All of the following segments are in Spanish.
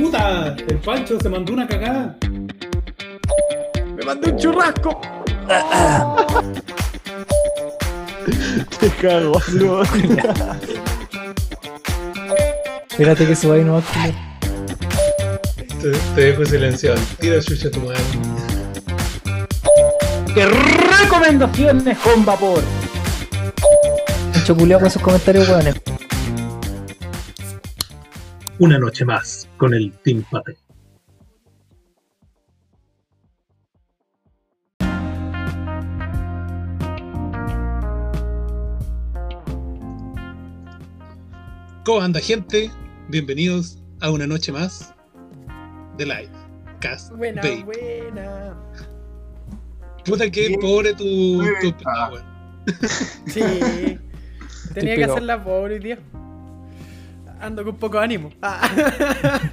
puta! El Pancho se mandó una cagada. ¡Me mandó un churrasco! Te cago, bro. Espérate que se vaya no va Te, te dejo silenciado. Tira chucha tu madre. ¡Qué recomendaciones con vapor! Mucho culiao con sus comentarios, weones. Una noche más con el Team Pate. ¿Cómo anda gente? Bienvenidos a una noche más de live. Cast Buena, Babe. buena. Puta que Bien. pobre tu, tu Ah. Sí. Tenía que pegado. hacer la pobre hoy día. Ando con poco ánimo. Ah.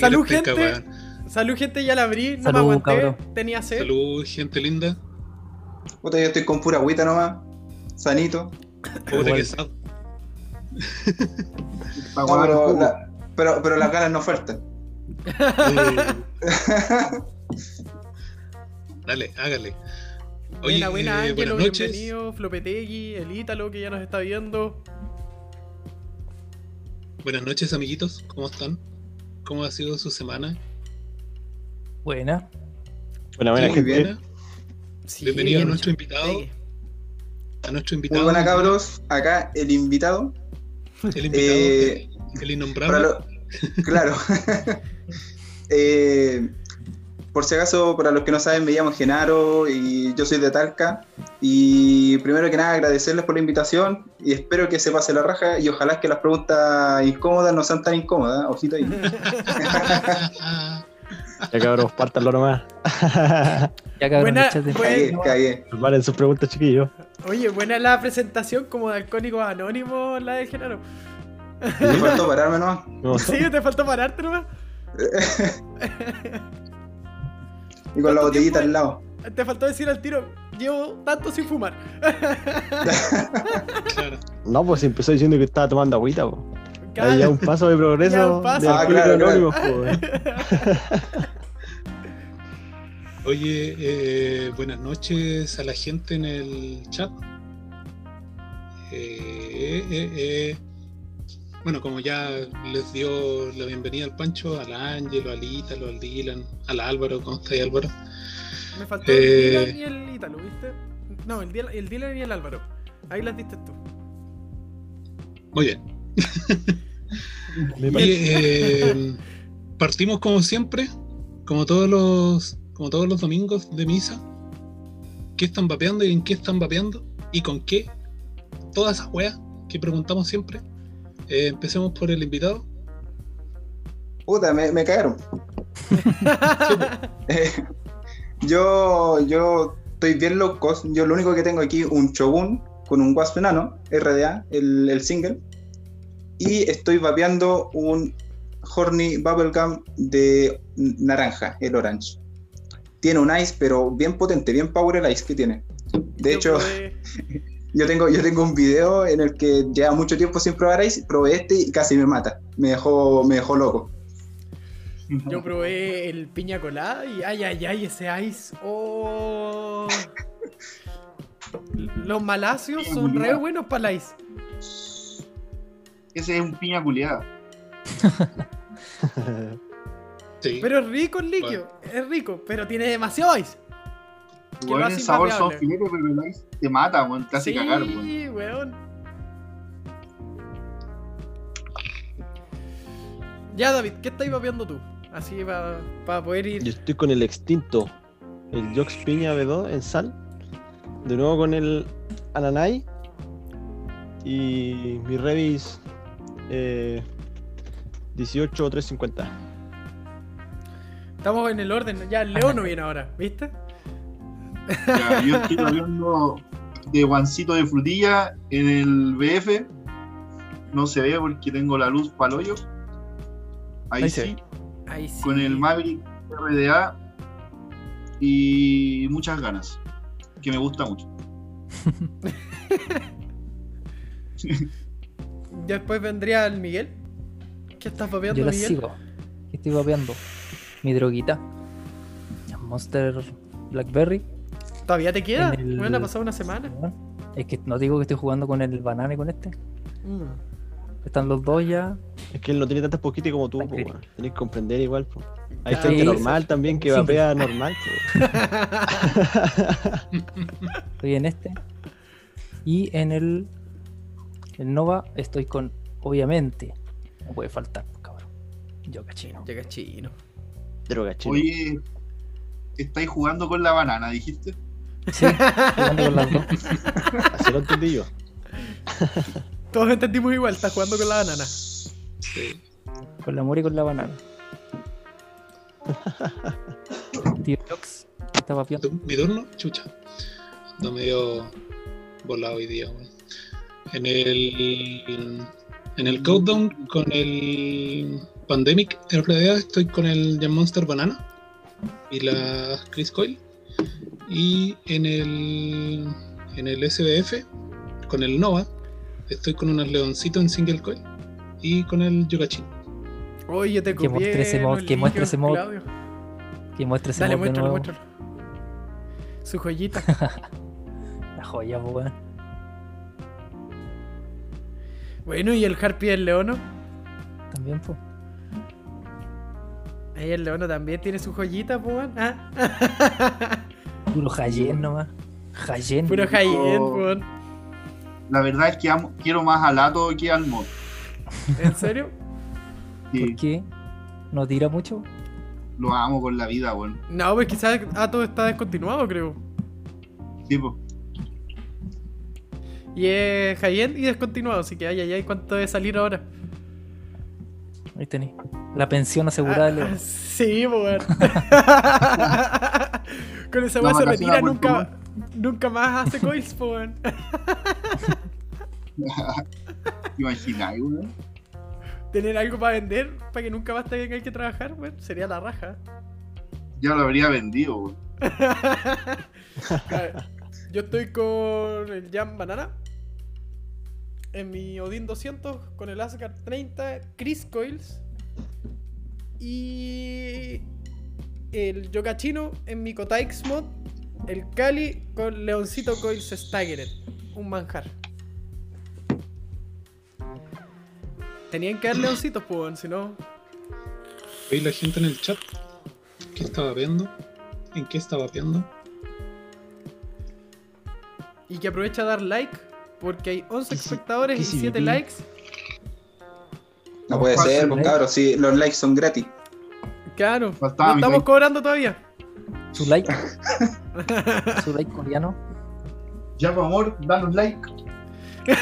Salud, gente. Salud, gente, ya la abrí. No Salud, me aguanté. cabrón. Tenía sed. Salud, gente linda. Puta, yo estoy con pura agüita nomás. Sanito. Puta Igual. que sad. No, pero, la- pero, pero las ganas no faltan. Dale, hágale. Oye, buena, buena, eh, Ángelo, buenas noches. bienvenido. Flopetegui, el Ítalo que ya nos está viendo. Buenas noches, amiguitos. ¿Cómo están? ¿Cómo ha sido su semana? Buena. Buena, buena, Muy gente. bien. Sí, Bienvenido a nuestro invitado. Sí. A nuestro Muy invitado. buena, cabros. Acá el invitado. El invitado, Eh, el, el innombrable. Lo- claro. Eh, por si acaso, para los que no saben, me llamo Genaro y yo soy de Talca. Y primero que nada, agradecerles por la invitación y espero que se pase la raja y ojalá que las preguntas incómodas no sean tan incómodas. Ojito ahí. Ya cabros, pártanlo nomás. Ya cabrón, Buena- buena- Cagué, cagué. Sus preguntas, chiquillos. Oye, buena la presentación como de Alcohólicos Anónimos, la de Genaro. Me faltó pararme nomás. No, Sí, te faltó pararte nomás. Y con la ¿Cuánto botellita tiempo? al lado. Te faltó decir al tiro, llevo tanto sin fumar. claro. no, pues empezó diciendo que estaba tomando agüita, po. Ahí ya un paso de progreso. Ya un paso. de Ah, claro, Anónimos. Oye, eh, buenas noches a la gente en el chat. Eh, eh, eh. Bueno, como ya les dio la bienvenida al Pancho, al Ángelo, al Ítalo, al Dylan, al Álvaro, ¿cómo está ahí Álvaro? Me faltó Eh. el Dylan y el Ítalo, ¿viste? No, el, Dylan- el Dylan y el Álvaro. Ahí las diste tú. Muy bien. Me parece- eh, partimos como siempre, como todos los, como todos los domingos de misa. ¿Qué están vapeando y en qué están vapeando? ¿Y con qué? Todas esas weas que preguntamos siempre. Eh, empecemos por el invitado. Puta, me, me cagaron. Eh, yo, yo estoy bien loco. Yo lo único que tengo aquí un Shogun con un Wasp enano, RDA, el, el single. Y estoy vapeando un Horny Bubblegum de naranja, el orange. Tiene un ice, pero bien potente, bien power el ice que tiene. De hecho, yo tengo, yo tengo un video en el que lleva mucho tiempo sin probar ice, probé este y casi me mata. Me dejó, me dejó loco. Yo probé el piña colada y ay, ay, ay, ese ice. Oh. Los malacios son re buenos para el ice. Ese es un piña culiada. Sí. Pero es rico el líquido, es rico, pero tiene demasiado ice. Weón, hace el sabor son filetes, pero el ice te mata, weón. Te hace sí, cagar, weón. weón. Ya, David, ¿qué estáis vapeando tú? Así para poder ir. Yo estoy con el extinto, el Jox Piña B2 en sal. De nuevo con el Ananai. Y mi Revis eh, 18350. Estamos en el orden, ya el Leo no viene ahora, ¿viste? Ya, yo estoy hablando de guancito de frutilla en el BF. No se ve porque tengo la luz para el hoyo. Ahí, Ahí se sí, Ahí sí. con el Maverick RDA y muchas ganas, que me gusta mucho. Después vendría el Miguel. ¿Qué estás vapeando, Yo la Miguel? sigo. que estoy vapeando. Mi droguita. Monster Blackberry. ¿Todavía te queda? El- Bueno, ha pasado una semana. Es que no digo que estoy jugando con el banana y con este. Mm. Están los dos ya. Es que él no tiene tantas poquitas como tú, po. Tenés que comprender igual, po. Hay Ah, gente sí. normal también que Sí. vapea normal. Estoy en este. Y en el, el Nova estoy con, obviamente, no puede faltar, cabrón. Yo cachino. Llega chino. Droga, chino. Oye, estáis jugando con la banana, dijiste. Sí, jugando con las dos. Así lo entendí yo. Todos entendimos igual, está jugando con la banana. Sí. Con la mora y con la banana. Tío Jox, está vapeando. Tu- Mi turno, chucha. Ando medio volado hoy día. En el. En el Countdown con el Pandemic RDA estoy con el Jam Monster Banana y la Chris Coil. Y en el. En el SBF con el Nova estoy con unos leoncitos en single coil y con el Yokachin. Oye, yo te Que muestre ese mod, que muestre ese mod. Claudio. Que muestre ese Dale, mod de muéstralo, nuevo. muéstralo. Su joyita. La joya, weón. bueno, y el Harpy del Leono. También, pues. Ahí el Leono también tiene su joyita, pues. weón. ¿Ah? Puro Hayen nomás. Hayen. Puro Oh. weón. La verdad es que amo- quiero más al Ato que al mod. ¿En serio? Sí, ¿Por qué? ¿No tira mucho? lo amo con la vida, weón. No, pues quizás Ato está descontinuado, creo. Sí, pues. Y es high-end y descontinuado, así que ay, ay, ay, ¿cuánto debe salir ahora? Ahí tenéis. La pensión asegurada de Ah, sí, weón. Con esa weá se vacación retira, nunca, nunca más hace coils, weón. ¿Te imagináis, weón? Tener algo para vender, para que nunca más tenga que trabajar, weón, sería la raja. Ya lo habría vendido, weón. Yo estoy con el Jam Banana. En mi Odin 200 con el Asgard 30, Chris Coils. Y el Yokachino en mi Kotaix mod. El Kali con Leoncito Coils Staggered. Un manjar. Tenían que dar leoncitos, pues, si no. ¿Veis la gente en el chat? ¿Qué estaba viendo? ¿En qué estaba viendo? Y que aprovecha a dar like. Porque hay 11 ¿Qué si- espectadores y si 7 viví? likes. No puede ser, pues cabros, si los likes son gratis. Claro, Faltaba no estamos like. cobrando todavía. Su like. Su like coreano. Ya, por amor, danos like.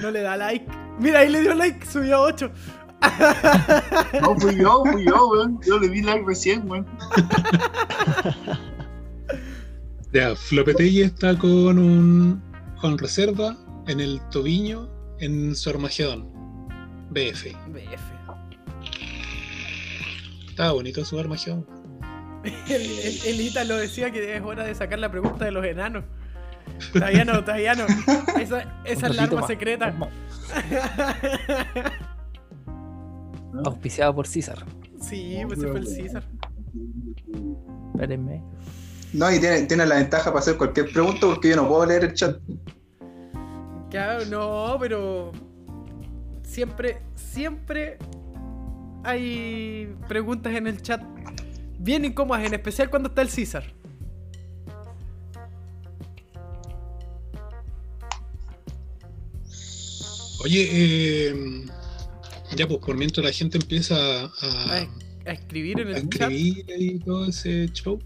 No le da like. Mira, ahí le dio like, subió a 8. No, fui yo, fui yo, weón. Yo le di like recién, weón. Ya, Flopetegui está con un con reserva en el tobillo en su Armagedón. BF. BF. Estaba bonito su Armagedón. El, el, el Ítalo decía que es hora de sacar la pregunta de los enanos. Todavía no, todavía no. Esa, esa es la arma más. secreta. Auspiciado por César. Sí, pues se fue el César. Espérenme. No, y tiene, tiene la ventaja para hacer cualquier pregunta porque yo no puedo leer el chat. Claro, no, pero siempre, siempre hay preguntas en el chat bien incómodas, en especial cuando está el César. Oye, eh, ya pues por mientras la gente empieza a, A, a escribir en a el chat. y todo ese show.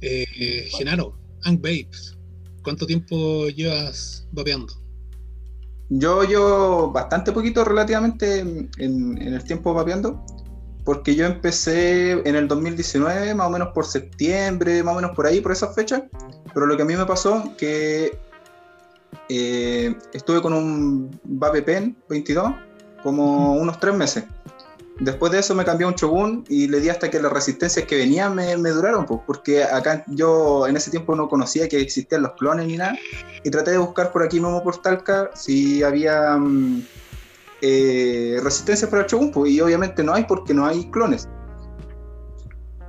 Eh, Genaro, Ang Babes, ¿cuánto tiempo llevas vapeando? Yo yo bastante poquito relativamente en, en el tiempo vapeando, porque yo empecé en el 2019, más o menos por septiembre, más o menos por ahí, por esas fechas, pero lo que a mí me pasó que eh, estuve con un Vape Pen 22 como unos tres meses. Después de eso me cambié a un Shogun y le di hasta que las resistencias que venían me, duraron, pues, porque acá yo en ese tiempo no conocía que existían los clones ni nada, y traté de buscar por aquí mismo por Talca si había mm, eh, resistencia para el Shogun, pues, y obviamente no hay porque no hay clones.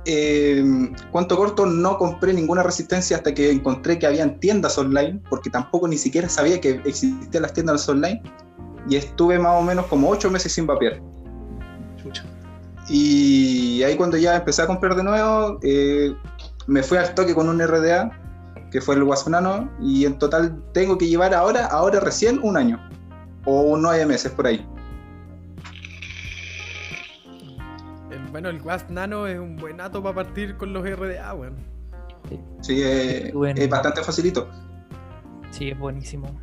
Eh, cuanto corto, no compré ninguna resistencia hasta que encontré que habían tiendas online, porque tampoco ni siquiera sabía que existían las tiendas online, y estuve más o menos como 8 meses sin vapear. Chucha. Y ahí cuando ya empecé a comprar de nuevo, eh, me fui al toque con un RDA, que fue el Guasonano, y en total tengo que llevar ahora, ahora recién un año, o nueve meses por ahí. El- bueno, el Wasp Nano es un buen ato para partir con los RDA, weón. Sí, eh, Bueno. es bastante facilito. Sí, es buenísimo.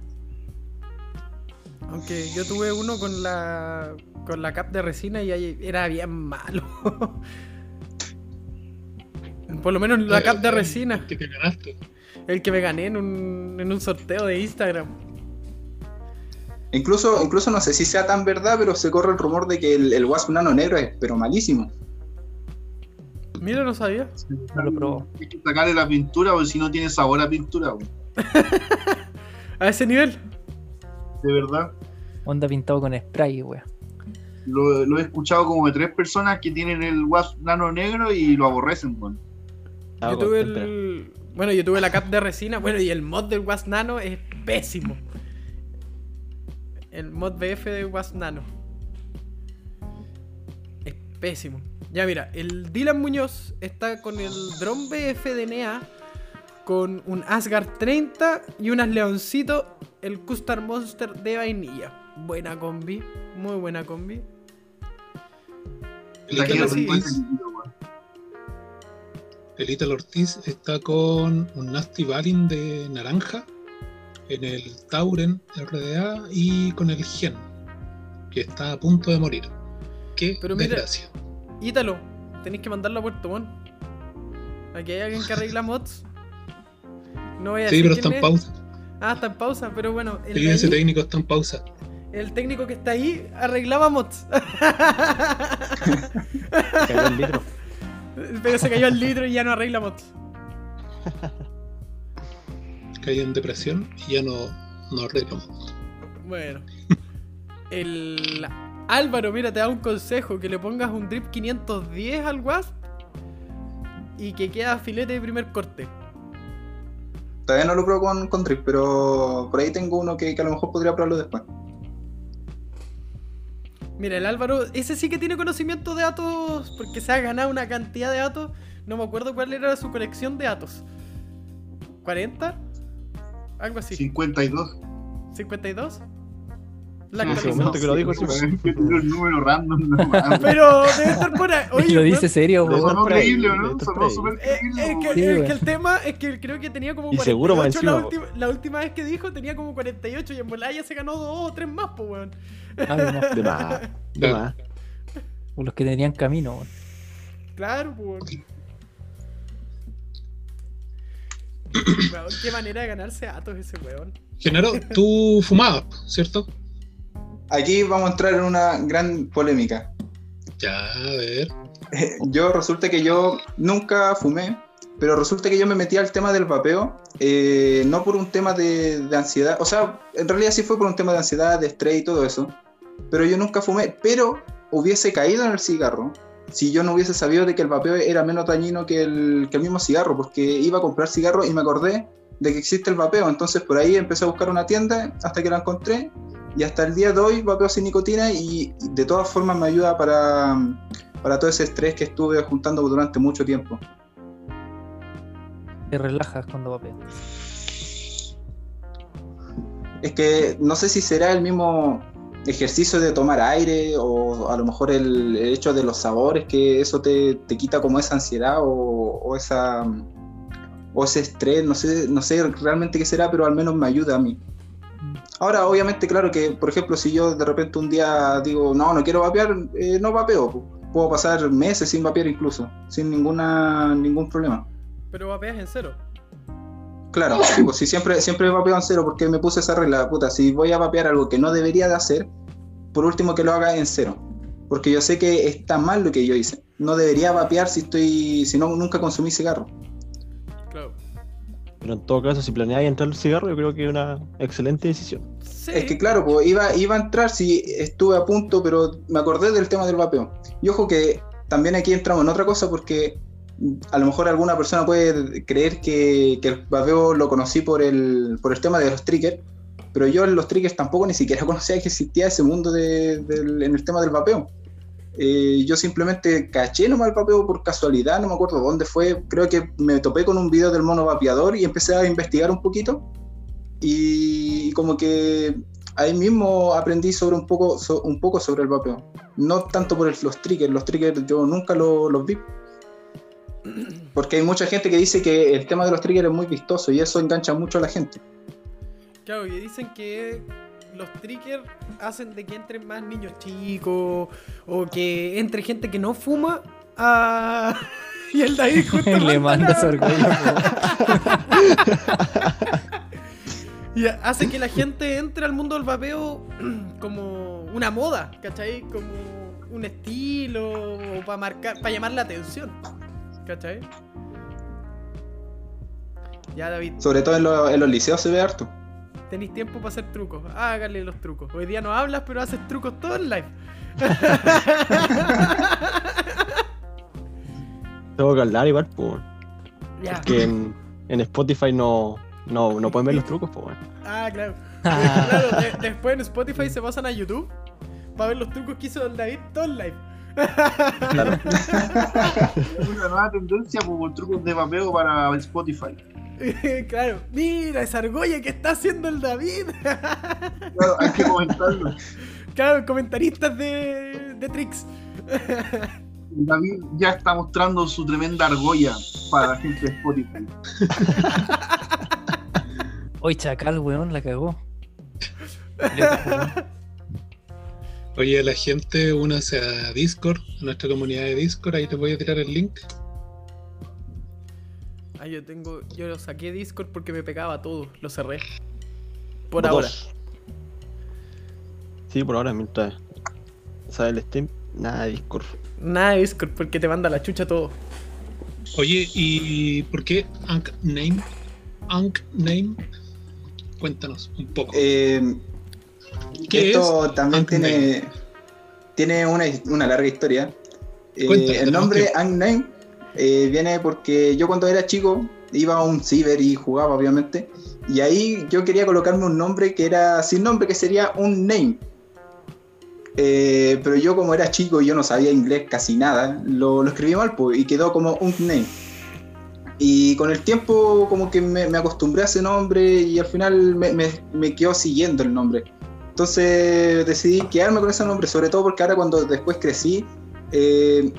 Aunque yo tuve uno con la con la cap de resina y ahí era bien malo. Por lo menos la cap de resina, Que te ganaste. el que me gané en un, en un sorteo de Instagram. Incluso, incluso no sé si sea tan verdad, pero se corre el rumor de que el, el Wasp Nano negro es pero malísimo. Mira, no sabía. No lo probó. Hay que sacarle la pintura porque si no tiene sabor a pintura. A ese nivel. De verdad. Onda pintado con spray, wea. Lo, lo he escuchado como de tres personas que tienen el Wasp nano negro y lo aborrecen, weón. Ah, yo tuve el. Bueno, yo tuve la cap de resina. Bueno, y el mod del Wasp Nano es pésimo. El mod BF de Wasp Nano. Es pésimo. Ya mira, el Dylan Muñoz está con el Drone BF de NEA. Con un Asgard 30 y unas leoncitos. El Custar Monster de vainilla. Buena combi. Muy buena combi. Ortiz, el Italo Ortiz está con un Nasty Balin de naranja en el Tauren RDA y con el Gen, que está a punto de morir. Qué Pero mira- desgracia. Ítalo, tenéis que mandarlo a Puerto Montt. Aquí hay alguien que arregla mods. No voy a Sí, decir pero está en pausa. Ah, está en pausa, pero bueno, el, Sí, ese ahí- técnico está en pausa. el técnico que está ahí arreglaba mods. Cagó el litro. pero se cayó el litro y ya no arregla mods. Cae en depresión y ya no, no arreglamos. Bueno. El Álvaro, mira, te da un consejo, que le pongas un drip 510 al Wasp y que queda filete de primer corte. Todavía no lo pruebo con, con Drip, pero por ahí tengo uno que, que a lo mejor podría probarlo después. Mira, el Álvaro, ese sí que tiene conocimiento de datos, porque se ha ganado una cantidad de datos. No me acuerdo cuál era su colección de datos. ¿40? Algo así. 52. ¿52? La En ese momento que lo dijo, sí. Un número random, no. Pero debe estar por ahí. Oye, lo dice serio, weón. Sonó creíble, ¿o ¿no? Sonó súper Eh, creíble. es, que, el tema es que creo que tenía como Y seguro 48 la, última, la última vez que dijo tenía como 48 y en volada ya se ganó dos o tres más, pues weón. Ah, de más. De más. Más. Los que tenían camino, weón. Claro, pues weón. Qué manera de ganarse datos ese weón. Genaro, tú fumabas, ¿cierto? Aquí vamos a entrar en una gran polémica. Ya, a ver. Yo resulta que yo nunca fumé, pero resulta que yo me metí al tema del vapeo, eh, no por un tema de, de ansiedad, o sea, en realidad sí fue por un tema de ansiedad, de estrés y todo eso, pero yo nunca fumé, pero hubiese caído en el cigarro si yo no hubiese sabido de que el vapeo era menos dañino que el, que el mismo cigarro, porque iba a comprar cigarro y me acordé de que existe el vapeo, entonces por ahí empecé a buscar una tienda hasta que la encontré y hasta el día de hoy vapeo sin nicotina y, de todas formas me ayuda para, para todo ese estrés que estuve juntando durante mucho tiempo. Te relajas cuando vapeas. Es que no sé si será el mismo ejercicio de tomar aire o a lo mejor el, el hecho de los sabores que eso te, te quita como esa ansiedad o, o esa o ese estrés, no sé, no sé realmente qué será, pero al menos me ayuda a mí. Ahora, obviamente, claro que, por ejemplo, si yo de repente un día digo, no, no quiero vapear, eh, no vapeo. Puedo pasar meses sin vapear incluso, sin ninguna ningún problema. Pero vapeas en cero. Claro, pues si siempre, siempre vapeo en cero porque me puse esa regla, puta, si voy a vapear algo que no debería de hacer, por último que lo haga en cero. Porque yo sé que está mal lo que yo hice. No debería vapear si estoy, si no, nunca consumí cigarro. Pero en todo caso, si planeáis entrar al cigarro, yo creo que es una excelente decisión. Sí. Es que claro, pues iba, iba a entrar si estuve a punto, pero me acordé del tema del vapeo. Y ojo que también aquí entramos en otra cosa porque a lo mejor alguna persona puede creer que, que el vapeo lo conocí por el, por el tema de los triggers, pero yo en los triggers tampoco ni siquiera conocía que existía ese mundo de- del- en el tema del vapeo. Eh, yo simplemente caché nomás el vapeo por casualidad, no me acuerdo dónde fue, creo que me topé con un video del mono vapeador y empecé a investigar un poquito y como que ahí mismo aprendí sobre un poco, so- un poco sobre el vapeo. No tanto por el- los triggers, los triggers yo nunca lo- los vi. Porque hay mucha gente que dice que el tema de los triggers es muy vistoso y eso engancha mucho a la gente. Claro, y dicen que los triggers hacen de que entren más niños chicos o que entre gente que no fuma a... y el David justo Le manda su orgullo. Y hace que la gente entre al mundo del vapeo como una moda, ¿cachai? Como un estilo o para marcar, para llamar la atención, ¿cachai? Ya David, Sobre todo en, lo- en los liceos se ve harto. Tenéis tiempo para hacer trucos, hágale los trucos. Hoy día no hablas, pero haces trucos todo en live. Tengo que hablar igual, pues. Ya. Que en, en Spotify no, no, no pueden ver los trucos, pues. bueno. Ah, claro. claro, de- después en Spotify se pasan a YouTube para ver los trucos que hizo el David todo en live. Es una nueva tendencia pues, por trucos de vapeo para Spotify. claro, mira esa argolla que está haciendo el David. Claro, hay que comentarlo. claro, comentaristas de, de tricks. David ya está mostrando su tremenda argolla para la gente de Spotify. Hoy Chacal, weón, la cagó. Oye, la gente, únase a Discord, a nuestra comunidad de Discord, ahí te voy a tirar el link. Ah, yo tengo. Yo lo saqué de Discord porque me pegaba todo. Lo cerré. Por Dos. ahora. Sí, por ahora, mientras sale el Steam, nada de Discord. Nada de Discord porque te manda la chucha todo. Oye, ¿y por qué Ankh Name? Ankh Name. Cuéntanos un poco. Eh, ¿Qué esto también tiene, tiene una, una larga historia. Eh, el nombre tiempo. Ankh eh, viene porque yo cuando era chico iba a un ciber y jugaba, obviamente. Y ahí yo quería colocarme un nombre que era sin nombre, que sería un name. Eh, pero yo como era chico y yo no sabía inglés casi nada, lo, lo escribí mal pues, y quedó como un name. Y con el tiempo como que me, me acostumbré a ese nombre y al final me, me- me quedó siguiendo el nombre. Entonces decidí quedarme con ese nombre, sobre todo porque ahora cuando después crecí, eh,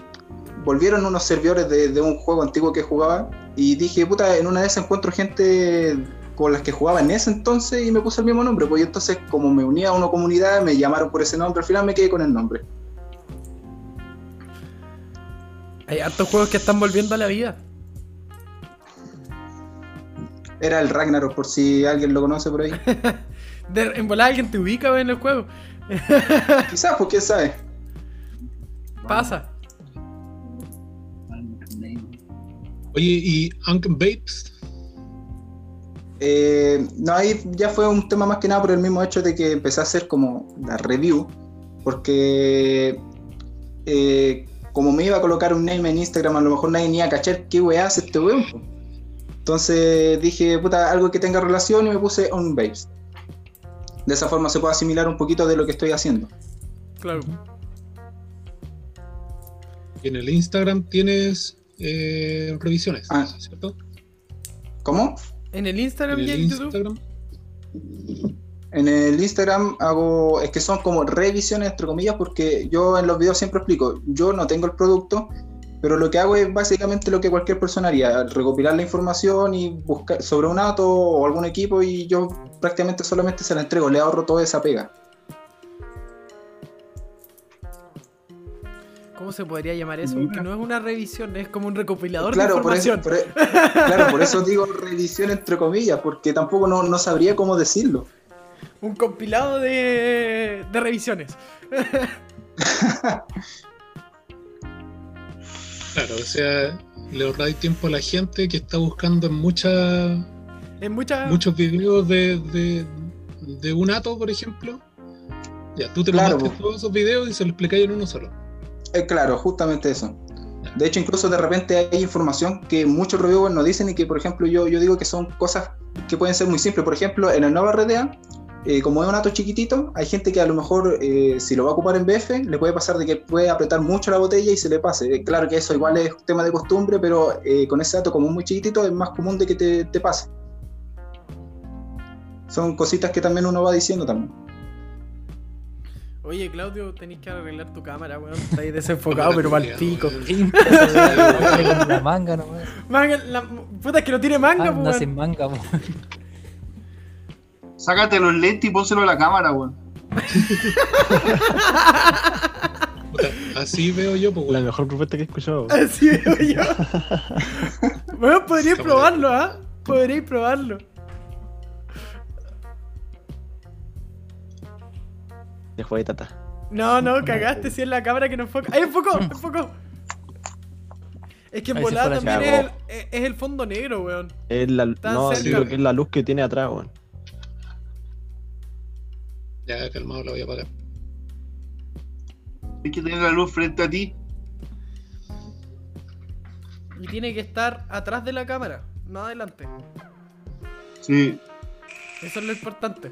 volvieron unos servidores de, de un juego antiguo que jugaba y dije, puta, en una de esas encuentro gente con las que jugaba en ese entonces y me puse el mismo nombre, pues y entonces como me unía a una comunidad, me llamaron por ese nombre, al final me quedé con el nombre. Hay hartos juegos que están volviendo a la vida. Era el Ragnarok, por si alguien lo conoce por ahí. De, en volar alguien te ubica en el juego. Quizás, pues quién sabe. Pasa. Oye, ¿y Ankh Babes? Eh, no, ahí ya fue un tema más que nada por el mismo hecho de que empecé a hacer como la review, porque eh, como me iba a colocar un name en Instagram, a lo mejor nadie ni iba a cachar qué weá hace este weón. Entonces dije, puta, algo que tenga relación y me puse on babes. De esa forma se puede asimilar un poquito de lo que estoy haciendo. Claro. Y en el Instagram tienes eh, revisiones, Ah. ¿cierto? ¿Cómo? En el Instagram En y el en YouTube. En el Instagram hago, es que son como revisiones entre comillas, porque yo en los videos siempre explico, yo no tengo el producto, pero lo que hago es básicamente lo que cualquier persona haría, recopilar la información y buscar sobre un ato o algún equipo y yo prácticamente solamente se la entrego, le ahorro toda esa pega. ¿Cómo se podría llamar eso? Porque no es una revisión, es como un recopilador Claro de por, eso, información. por, e- claro, por eso digo revisión entre comillas, porque tampoco no, no sabría cómo decirlo. Un compilado de, de revisiones. Claro, o sea, le ahorráis tiempo a la gente que está buscando en muchas En muchas. muchos videos de, de, de un ato, por ejemplo. Ya, tú te Claro, todos esos videos y se los explicáis en uno solo. Eh, claro, justamente eso. De hecho, incluso de repente hay información que muchos reviewers no dicen y que, por ejemplo, yo, yo digo que son cosas que pueden ser muy simples. Por ejemplo, en el Nova RDA, eh, como es un ato chiquitito, hay gente que a lo mejor, eh, si lo va a ocupar en BF, le puede pasar de que puede apretar mucho la botella y se le pase. Claro que eso igual es tema de costumbre, pero con ese ato como muy chiquitito es más común de que te, te pase. Son cositas que también uno va diciendo también. Oye, Claudio, tenés que arreglar tu cámara, weón. Está ahí desenfocado, pero mal pico. La manga nomás. Manga, la puta es que no tiene manga, Anda weón. sin manga, weón. Sácate los lentes y pónselo a la cámara, weón. Así veo yo, pues, La mejor propuesta que he escuchado. Así veo yo. Bueno, podríais Cámara. probarlo, ¿ah? Podríais probarlo. De juego de tata. No, no, cagaste si es la cámara que no enfoca. ¡Ahí enfocó! ¡Enfocó! Es que en se volada fue la también es el, es- es fondo negro, weón. Es la, Tan no, digo que es la luz que tiene atrás, weón. Ya, calmado, la voy a apagar. Hay que tener la luz frente a ti. Y tiene que estar atrás de la cámara, no adelante. Sí. Eso es lo importante.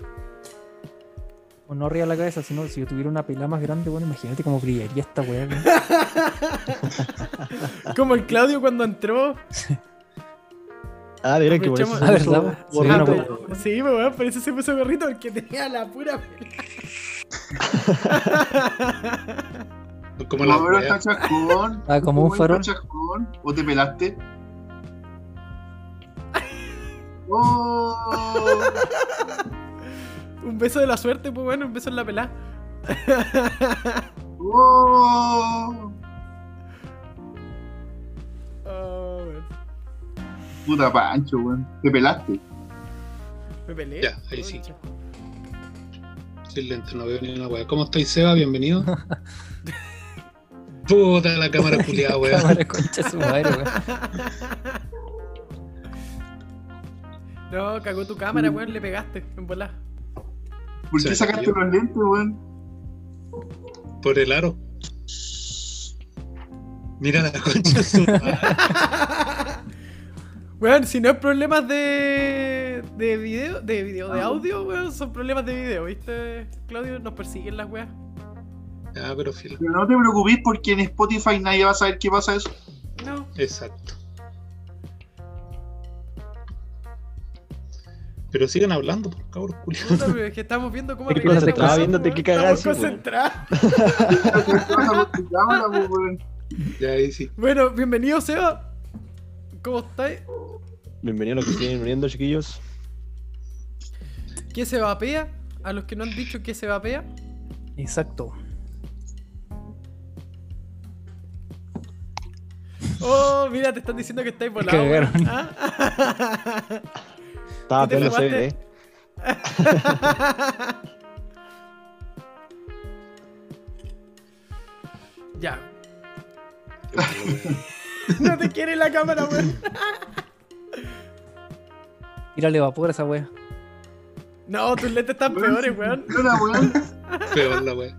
O no arriba la cabeza, sino si yo tuviera una pila más grande, bueno, imagínate cómo brillaría esta weá. Como el Claudio cuando entró. Ah, diré que por eso Ah. Sí, gorrito, Sí, pero- weón. sí, weón, por eso se puso gorrito, porque tenía la pura Como la No, pero está chascón. Ah, como un ¿Cómo farol. chascón? ¿O te pelaste? ¡Oh! Un beso de la suerte, pues bueno, un beso en la pelada. ¡Oh! Oh, weón. Puta Pancho, weón. Te pelaste. Me peleé. Ya, ahí sí. Concha. Sin lente, no veo ni una wea. ¿Cómo estáis, Seba? Bienvenido. Puta la cámara culiada, weón. Cámara concha de su madre, weón. No, cagó tu cámara, weón, le pegaste en volada. ¿Por qué sacaste los lentes, weón? Por el aro. Mira la concha. Weón, si no es problemas de. de video, de video, de Ah. audio, weón, son problemas de video, ¿viste? Claudio, nos persiguen las weas. Ya, pero filo. Pero no te preocupes porque en Spotify nadie va a saber qué pasa eso. No. Exacto. Pero sigan hablando, por culiados. Puta, pero es que estamos viendo cómo arreglar no esta estaba viéndote qué cagás, concentrados. Ya ahí sí. Bueno, bienvenido, Seba. ¿Cómo estáis? Bienvenidos a los que siguen uniendo, chiquillos. ¿Qué se vapea? A los que no han dicho que se vapea. Exacto. Oh, mira, te están diciendo que estáis volados. ¿Ah? Estaba ¿Qué te peor fumaste? ve, eh. ya. No te quiere la cámara, weón. Tírale vapor a esa wea. No, tus lentes están peores, weón. Funciona, weón. Peor la wea.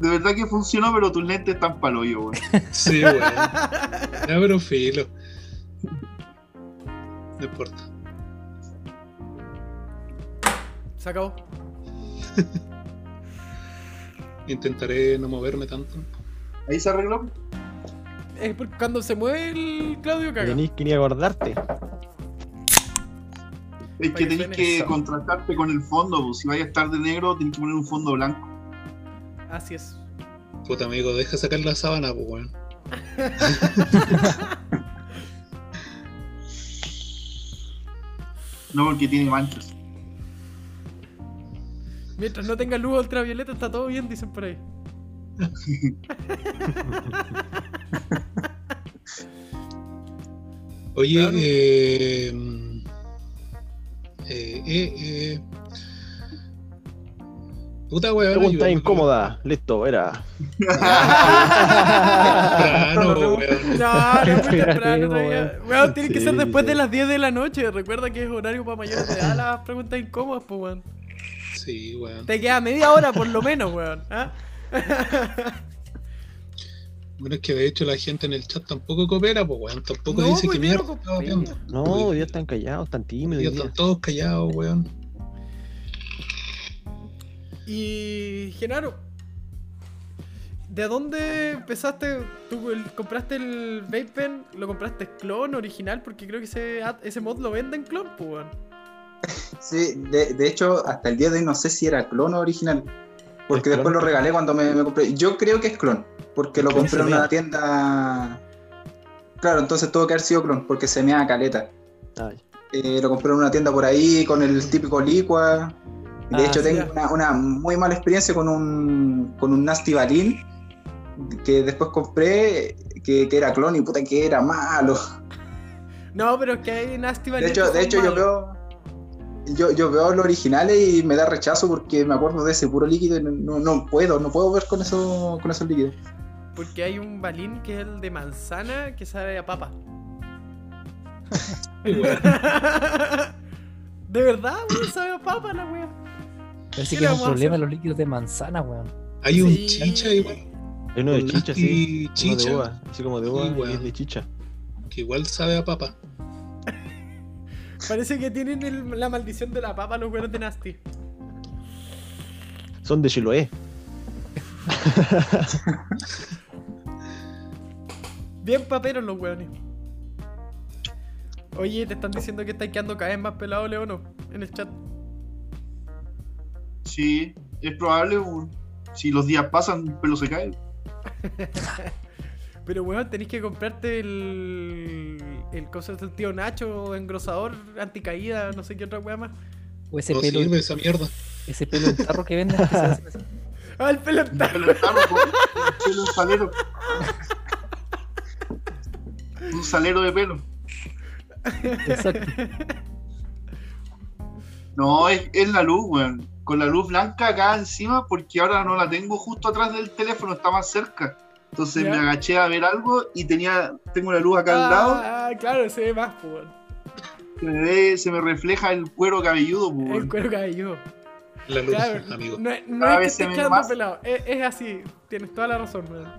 De verdad que funcionó, pero tus lentes están pa'l hoyo, weón. Sí, weón. Ya, pero filo. No importa. Se acabó. Intentaré no moverme tanto. Ahí se arregló. Es porque cuando se mueve el Claudio caga. Tenís que ni acordarte. Es que tenés que eso. contrastarte con el fondo, pues. Si vaya a estar de negro, tenés que poner un fondo blanco. Así es. Puta amigo, deja sacar la sábana, pues weón. No porque tiene manchas. Mientras no tenga luz ultravioleta está todo bien, dicen por ahí. Oye, Claro. eh, mm, eh, eh, eh, Puta weón. Pregunta ayúdame. incómoda. Listo, era. Temprano, weón. No, no es muy temprano todavía. Weón, tiene que ser después sí. de las 10 de la noche. Recuerda que es horario para mayores de edad las preguntas incómodas, pues, weón. Sí, weón. Te queda media hora por lo menos, weón. ¿ah? Bueno, es que de hecho la gente en el chat tampoco coopera, pues weón. Tampoco No, dice pues, que mierda coopero. estaba viendo. No, hoy día están callados, están tímidos. Ya hoy día. están todos callados, weón. Y Genaro, ¿de dónde empezaste? ¿Tú el- compraste el Vape Pen? ¿Lo compraste clon original? Porque creo que ese, ese mod lo venden clon, pues. Sí, de, de hecho, hasta el día de hoy no sé si era clon o original. Porque ¿Es después clon? lo regalé cuando me, me compré. Yo creo que es clon, porque lo compré en una mea. tienda. Claro, entonces tuvo que haber sido clon, porque se me da caleta. Ay, Eh, lo compré en una tienda por ahí con el típico licua. De Ah, hecho, sí, tengo una, una muy mala experiencia con un, con un Nasty Balin que después compré, que, que era clon y puta que era malo. No, pero es que hay Nasty De Valiant hecho, de hecho yo veo. Yo, yo veo los originales y me da rechazo porque me acuerdo de ese puro líquido y no, no, no puedo, no puedo ver con eso, con esos líquidos. Porque hay un balín que es el de manzana que sabe a papa. Weón. de verdad, weón, sabe a papa la wea. Parece ¿Qué que es un problema hacer? los líquidos de manzana, weón. Hay un Sí. chicha igual, hay uno de chicha, sí. Uno chicha. de uva, así como de uva Sí, y weón. es de chicha. que igual sabe a papa. Parece que tienen el- la maldición de la papa los weones de Nasty. Son de Chiloé. Bien paperos los weones. Oye, te están diciendo que estáis quedando cada vez más pelado, Leono, en el chat. Sí, es probable. weón. Si los días pasan, el pelo se cae. Pero weón, tenéis que comprarte el. el coso del tío Nacho, engrosador, anticaída, no sé qué otra wea más. O ese No pelo, sirve esa mierda. ese pelo en tarro que venden. Ah, el pelo en tarro. pelo en tarro, weón. Un pelo en salero. Un salero de pelo. Exacto. No, es, es la luz, weón. Con la luz blanca acá encima, porque ahora no la tengo justo atrás del teléfono, está más cerca. Entonces Ya. me agaché a ver algo y tenía, tengo la luz acá al lado, Ah, claro, se ve más, pues, se me, ve- se me refleja el cuero cabelludo, pues, El cuero cabelludo. La luz, Claro, amigo. no, es- no Cada es que estés quedando más. pelado, es, es así, tienes toda la razón, weón.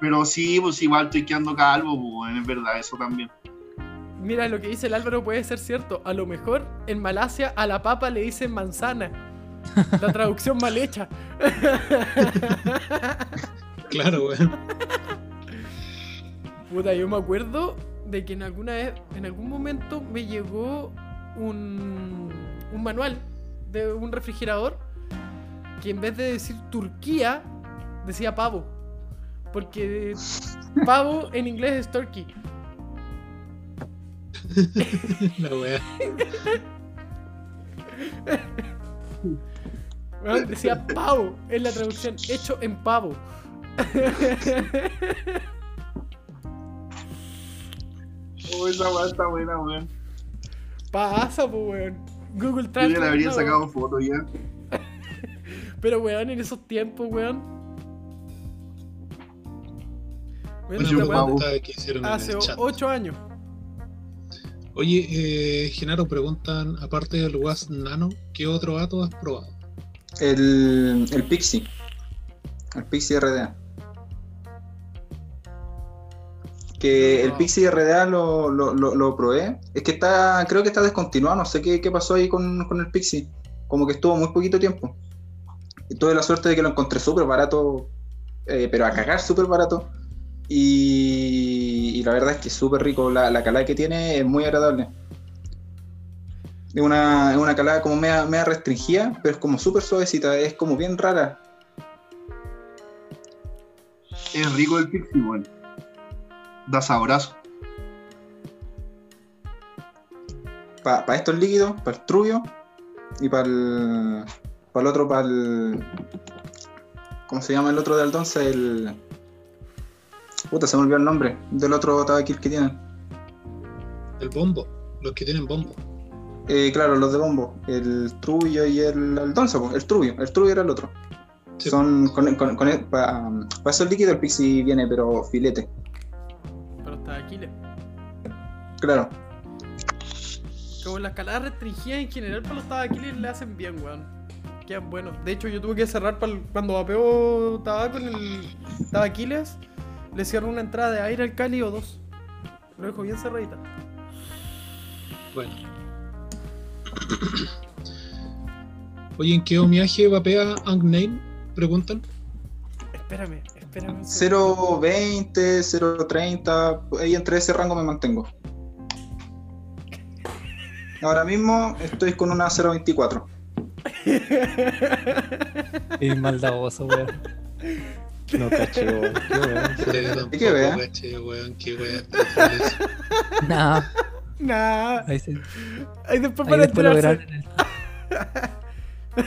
Pero sí, pues igual estoy quedando calvo, pues, es verdad, eso también. Mira, lo que dice el Álvaro puede ser cierto. A lo mejor en Malasia a la papa le dicen manzana. La traducción mal hecha. Claro, weón. Puta, yo me acuerdo de que en alguna vez, en algún momento me llegó un, un manual de un refrigerador que en vez de decir Turquía, decía pavo. Porque pavo en inglés es turkey. La weá. Weón, decía pavo en la traducción, hecho en pavo. Oh, esa weá está buena, weón. Pasa, pues, weón. Google Yo ya Translate. le habría sacado foto ya. Pero, weón, en esos tiempos, weón. Yo, que hace el chat. 8 años. Oye, eh, Genaro, preguntan, aparte del Was Nano, ¿qué otro gato has probado? El, el Pixie. El Pixie RDA. Que el. Pixie RDA lo, lo, lo, lo probé. Es que está, creo que está descontinuado. No sé qué, qué pasó ahí con, con el Pixie. Como que estuvo muy poquito tiempo. Y tuve la suerte de que lo encontré súper barato. eh, pero a cagar súper barato. Y, y la verdad es que es súper rico. La, la calada que tiene es muy agradable. Es una, es una calada como media, media restringida, pero es como súper suavecita, es como bien rara. Es rico el Pixie, weón. Da saborazo. Para estos líquidos, para el trubio y para el, para el otro, para el... ¿Cómo se llama el otro de Aldonza? El... Puta, se me olvidó el nombre del otro tabaquil que tienen. El bombo, los que tienen bombo. Eh, claro, los de bombo. El Trubio y el Aldonso. po, El Trubio. El Trubio era el otro. Sí. Son con, con, con para esos líquidos el Pixie viene, pero filete. Pero está Aquiles. Claro. Como las caladas restringidas en general para los tabaquiles le hacen bien, weón. Quedan buenos. De hecho, yo tuve que cerrar pa'l- cuando vapeo tabaco en el tabaquiles. Le cierro una entrada de aire al cali o dos. Lo dejo bien cerradita. Bueno. Oye, ¿en qué homenaje vapea Ungname? Preguntan. Espérame, espérame. un segundo. 0.20, 0.30, ahí entre ese rango me mantengo. Ahora mismo estoy con una 0.24. Es maldadoso, weón. No caché, weón. Qué weón. Caché, weón, qué weón. está haciendo eso. Nah, ahí, se, Ahí después ahí para después lo verán enterarse. en el.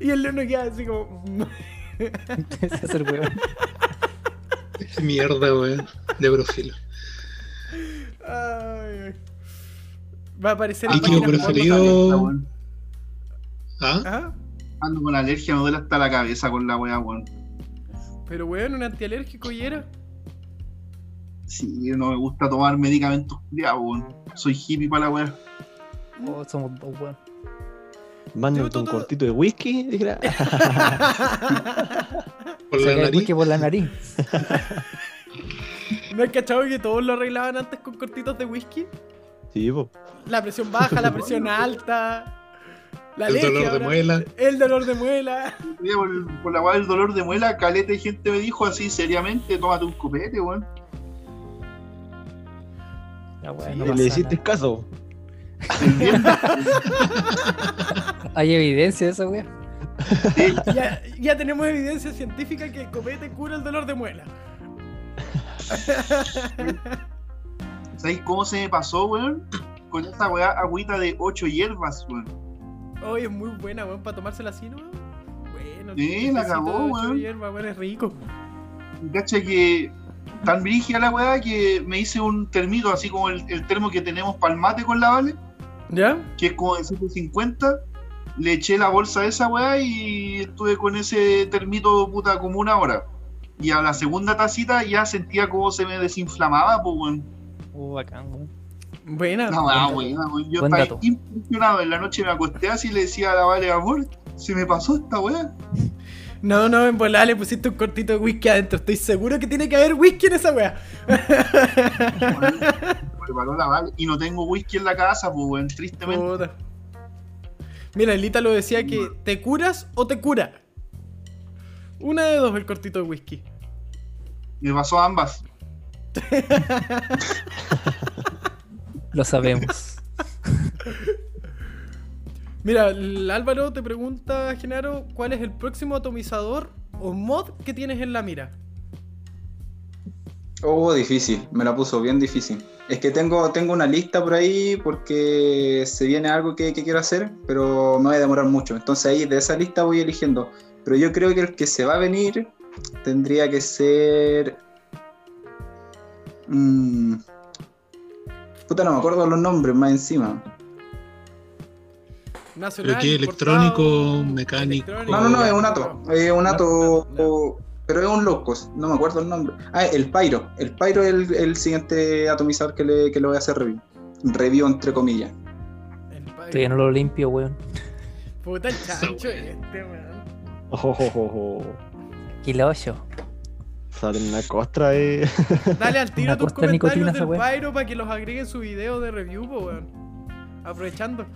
Y el león queda así como. Empieza a hacer weón. Mierda, weón. De profilo. Ay, ay. Va a aparecer en Líquido preferido. ¿Ah? ¿Ah? Ando con alergia, me duele hasta la cabeza con la weá, weón. Pero weón, un antialérgico y era. Sí, no me gusta tomar medicamentos weón. Soy hippie para la weá. Oh, somos dos, weón. Mándate un cortito de whisky. dijera. Por Se la el nariz. whisky por la nariz. ¿No has cachado que todos lo arreglaban antes con cortitos de whisky? Sí, po. La presión baja, la presión alta. La El dolor de muela. El dolor de muela. Por, por la weá del dolor de muela, caleta de gente me dijo así seriamente, tómate un copete, weón. La Sí, no le hiciste nada. caso. Hay evidencia de esa sí, Ya, ya tenemos evidencia científica que el copete cura el dolor de muela. ¿Sabéis cómo se me pasó, weón? Con esa weá agüita de 8 hierbas, weón. Hoy es muy buena, weón, para tomársela así, ¿no? Bueno, Sí, la acabó, ocho weón. hierbas, weón, es rico. Cacha que tan brígida la weá que me hice un termito, así como el, el termo que tenemos para el mate con la Vale, ¿Ya? que es como de 750. Le eché la bolsa a esa weá y estuve con ese termito puta como una hora. Y a la segunda tacita ya sentía como se me desinflamaba, pues weón. Uh, bacán, weón. Buena. La weá, dato. weón, weón. Yo Buen estaba dato. impresionado. En la noche me acosté así y le decía a la Vale, amor, se me pasó esta weá. No, no, en volada le pusiste un cortito de whisky adentro. Estoy seguro que tiene que haber whisky en esa wea. Preparó la Vale. Y no tengo whisky en la casa, pues weón, tristemente. Puta. Mira, el Ítalo decía que te curas o te cura. Una de dos el cortito de whisky. Me pasó ambas. Lo sabemos. Mira, el Álvaro te pregunta, Genaro, ¿cuál es el próximo atomizador o mod que tienes en la mira? Oh, difícil, me la puso bien difícil. Es que tengo, tengo una lista por ahí porque se viene algo que, quiero hacer, pero me voy a demorar mucho. Entonces ahí de esa lista voy eligiendo. Pero yo creo que el que se va a venir tendría que ser... Mm, Puta, no me acuerdo los nombres más encima. Nacional, ¿Pero qué? importado, ¿Electrónico, mecánico? electrónico, No, no, no, es un ato. Es un ato. No, Pero es un locos. No me acuerdo el nombre. Ah, el Pyro. El Pyro es el, el siguiente atomizador que le, que le voy a hacer review. Review entre comillas. Todavía no lo limpio, weón. Puta el chancho este, weón. 8. Sale una costra, eh. Dale al tiro tus comentarios del. Pyro para que los agregue en su video de review, weón. Aprovechando.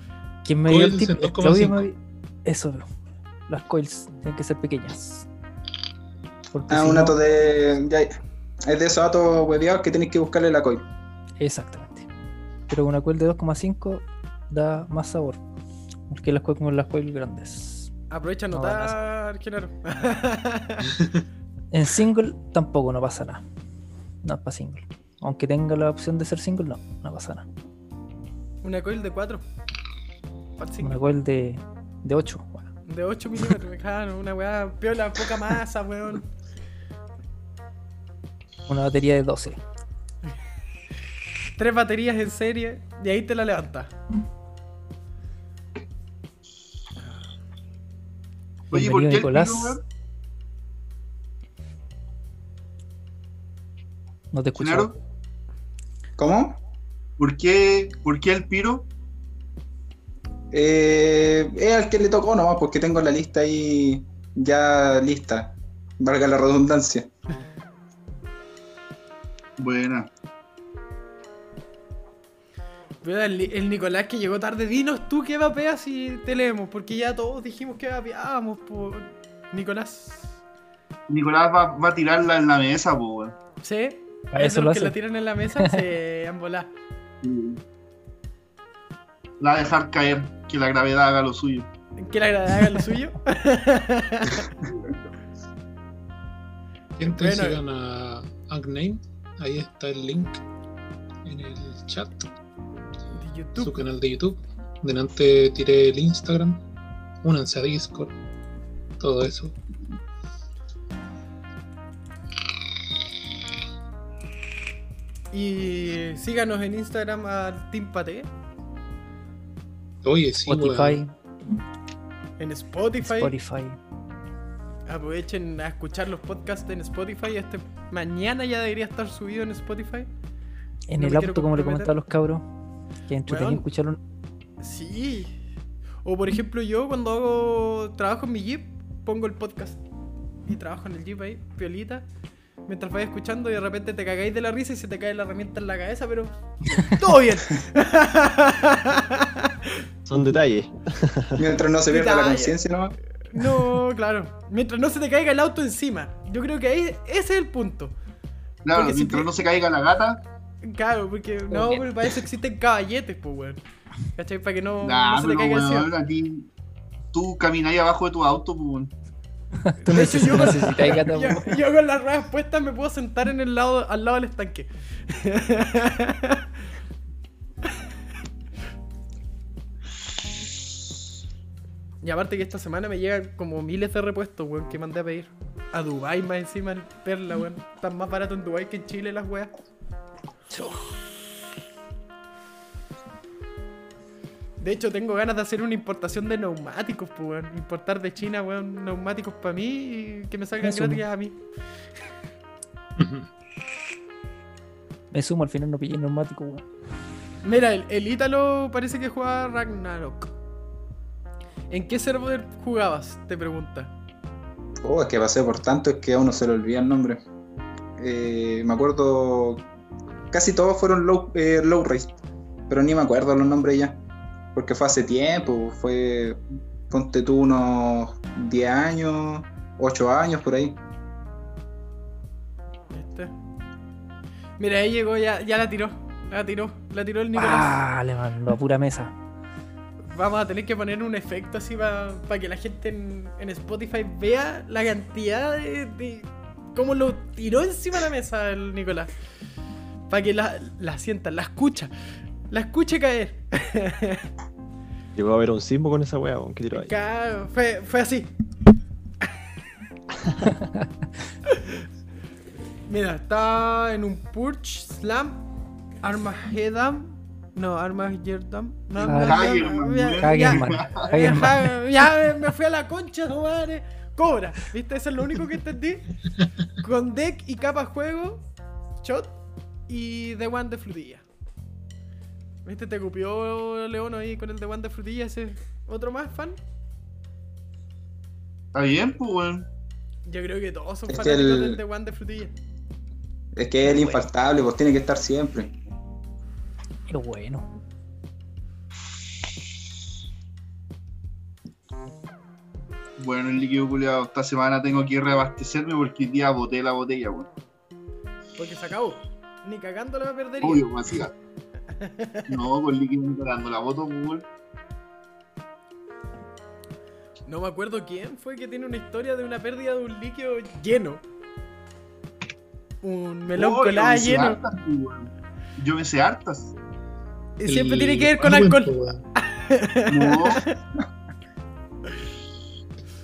¿Quién me dio el Coils tip? Claudio 2,5. me Eso, las coils tienen que ser pequeñas. Porque Ah, si un no- ato de. ya- es de esos atos hueveados que tenéis que buscarle la coil. Exactamente. Pero una coil de 2,5 da más sabor. Que las coil como las coil grandes. Aprovecha a No, anotar, Genaro. En single tampoco no pasa nada. No es para single. Aunque tenga la opción de ser single, no, no pasa nada. Una coil de 4. Una coil de, de 8. Bueno, De 8 milímetros, claro, una weá piola, poca masa, weón. una batería de 12. tres baterías en serie y ahí te la levantas. Oye, ¿por qué Nicolás. el piro, weón? No te escucho. ¿Cómo? ¿Por qué, ¿Por qué el piro? Eh, es al que le tocó nomás, porque tengo la lista ahí ya lista. Valga la redundancia. Buena. El, el Nicolás que llegó tarde, dinos tú qué vapeas y te leemos, porque ya todos dijimos que vapeábamos por Nicolás. Nicolás va, va a tirarla en la mesa, po. ¿Sí? A ¿Es eso lo los que hace. la tiran en la mesa? Se han volado. La va a dejar caer, que la gravedad haga lo suyo. ¿Que la haga lo suyo? Gente, Bueno. sigan a Unkname. Ahí está el link en el chat. De Su canal de YouTube. Delante tiré el Instagram. Únanse a Discord. Todo eso. Y síganos en Instagram al Team Pate, Oye, sí, Spotify, en Spotify. Spotify. Aprovechen a escuchar los podcasts en Spotify. Este mañana ya debería estar subido en Spotify. En No el auto, como le comentaba a los cabros, que entretenido Weón. escucharon. Sí. O por ejemplo, yo cuando hago trabajo en mi Jeep, pongo el podcast. Y trabajo en el Jeep ahí, piolita. Mientras vais escuchando y de repente te cagáis de la risa y se te cae la herramienta en la cabeza, pero todo bien. Son detalles. Mientras no se pierda la conciencia nomás. No, claro. Mientras no se te caiga el auto encima. Yo creo que ahí ese es el punto. Claro, Porque si mientras te- no se caiga la gata, Claro, porque no, pero para eso existen caballetes, pues, weón. ¿Cachai? Para que no, nah, no se te caiga weón, encima. a ti, tú camináis abajo de tu auto, pues, weón. Tú De hecho, yo, yo, yo con las ruedas puestas me puedo sentar en el lado, al lado del estanque. Y aparte que esta semana me llegan como miles de repuestos, weón, que mandé a pedir. A Dubai más encima, el perla, weón. Están más barato en Dubai que en Chile las weas. De hecho, tengo ganas de hacer una importación de neumáticos, pues, weón. Importar de China, weón, neumáticos para mí y que me salgan Me gratis a mí. Me sumo, al final no pillé neumático, weón. Mira, el, el Ítalo parece que juega Ragnarok. ¿En qué server jugabas? Te pregunta. Oh, es que pasé por tanto, es que a uno se le olvida el nombre. Eh, me acuerdo. Casi todos fueron low, eh, low race, pero ni me acuerdo los nombres ya. Porque fue hace tiempo, fue. Ponte tú unos 10 años, 8 años por ahí. ¿Viste? Mira, ahí llegó, ya, ya la tiró. La tiró, la tiró el Nicolás. Ah, le mandó a pura mesa. Vamos a tener que poner un efecto así para que la gente en, en Spotify vea la cantidad de, de cómo lo tiró encima de la mesa el Nicolás. Para que la, la sienta, la escucha. La escuche caer. Llegó a haber un sismo con esa weá, que tiró ahí. Ca- Fue, fue así. Mira, está en un Purge Slam Armageddon. No, Armageddon. No, Hagerman, no, ya- Hagerman, ya- Hagerman. ya- Ya me fui a la concha, no madre. Cobra, ¿viste? Eso es lo único que entendí. Con deck y capa juego, shot y The One de frutilla. ¿Viste? Te copió León ahí con el The One de frutilla, ese otro más fan. Está bien, pues, weón. Yo creo que todos son fanáticos el- del The One de frutilla. Es que es el infaltable, pues tiene que estar siempre. Qué bueno. Bueno, el líquido culiado, esta semana tengo que reabastecerme porque hoy día boté la botella, weón. Porque se acabó. Ni cagando la perdería. Obvio, vacía. No, con líquido ni cagando la boto, pues, weón. No me acuerdo quién fue que tiene una historia de una pérdida de un líquido lleno. Un melón Oh, yo colada me sé lleno. hartas, pues. Yo me sé hartas. Y siempre El- tiene que ver con alcohol. No,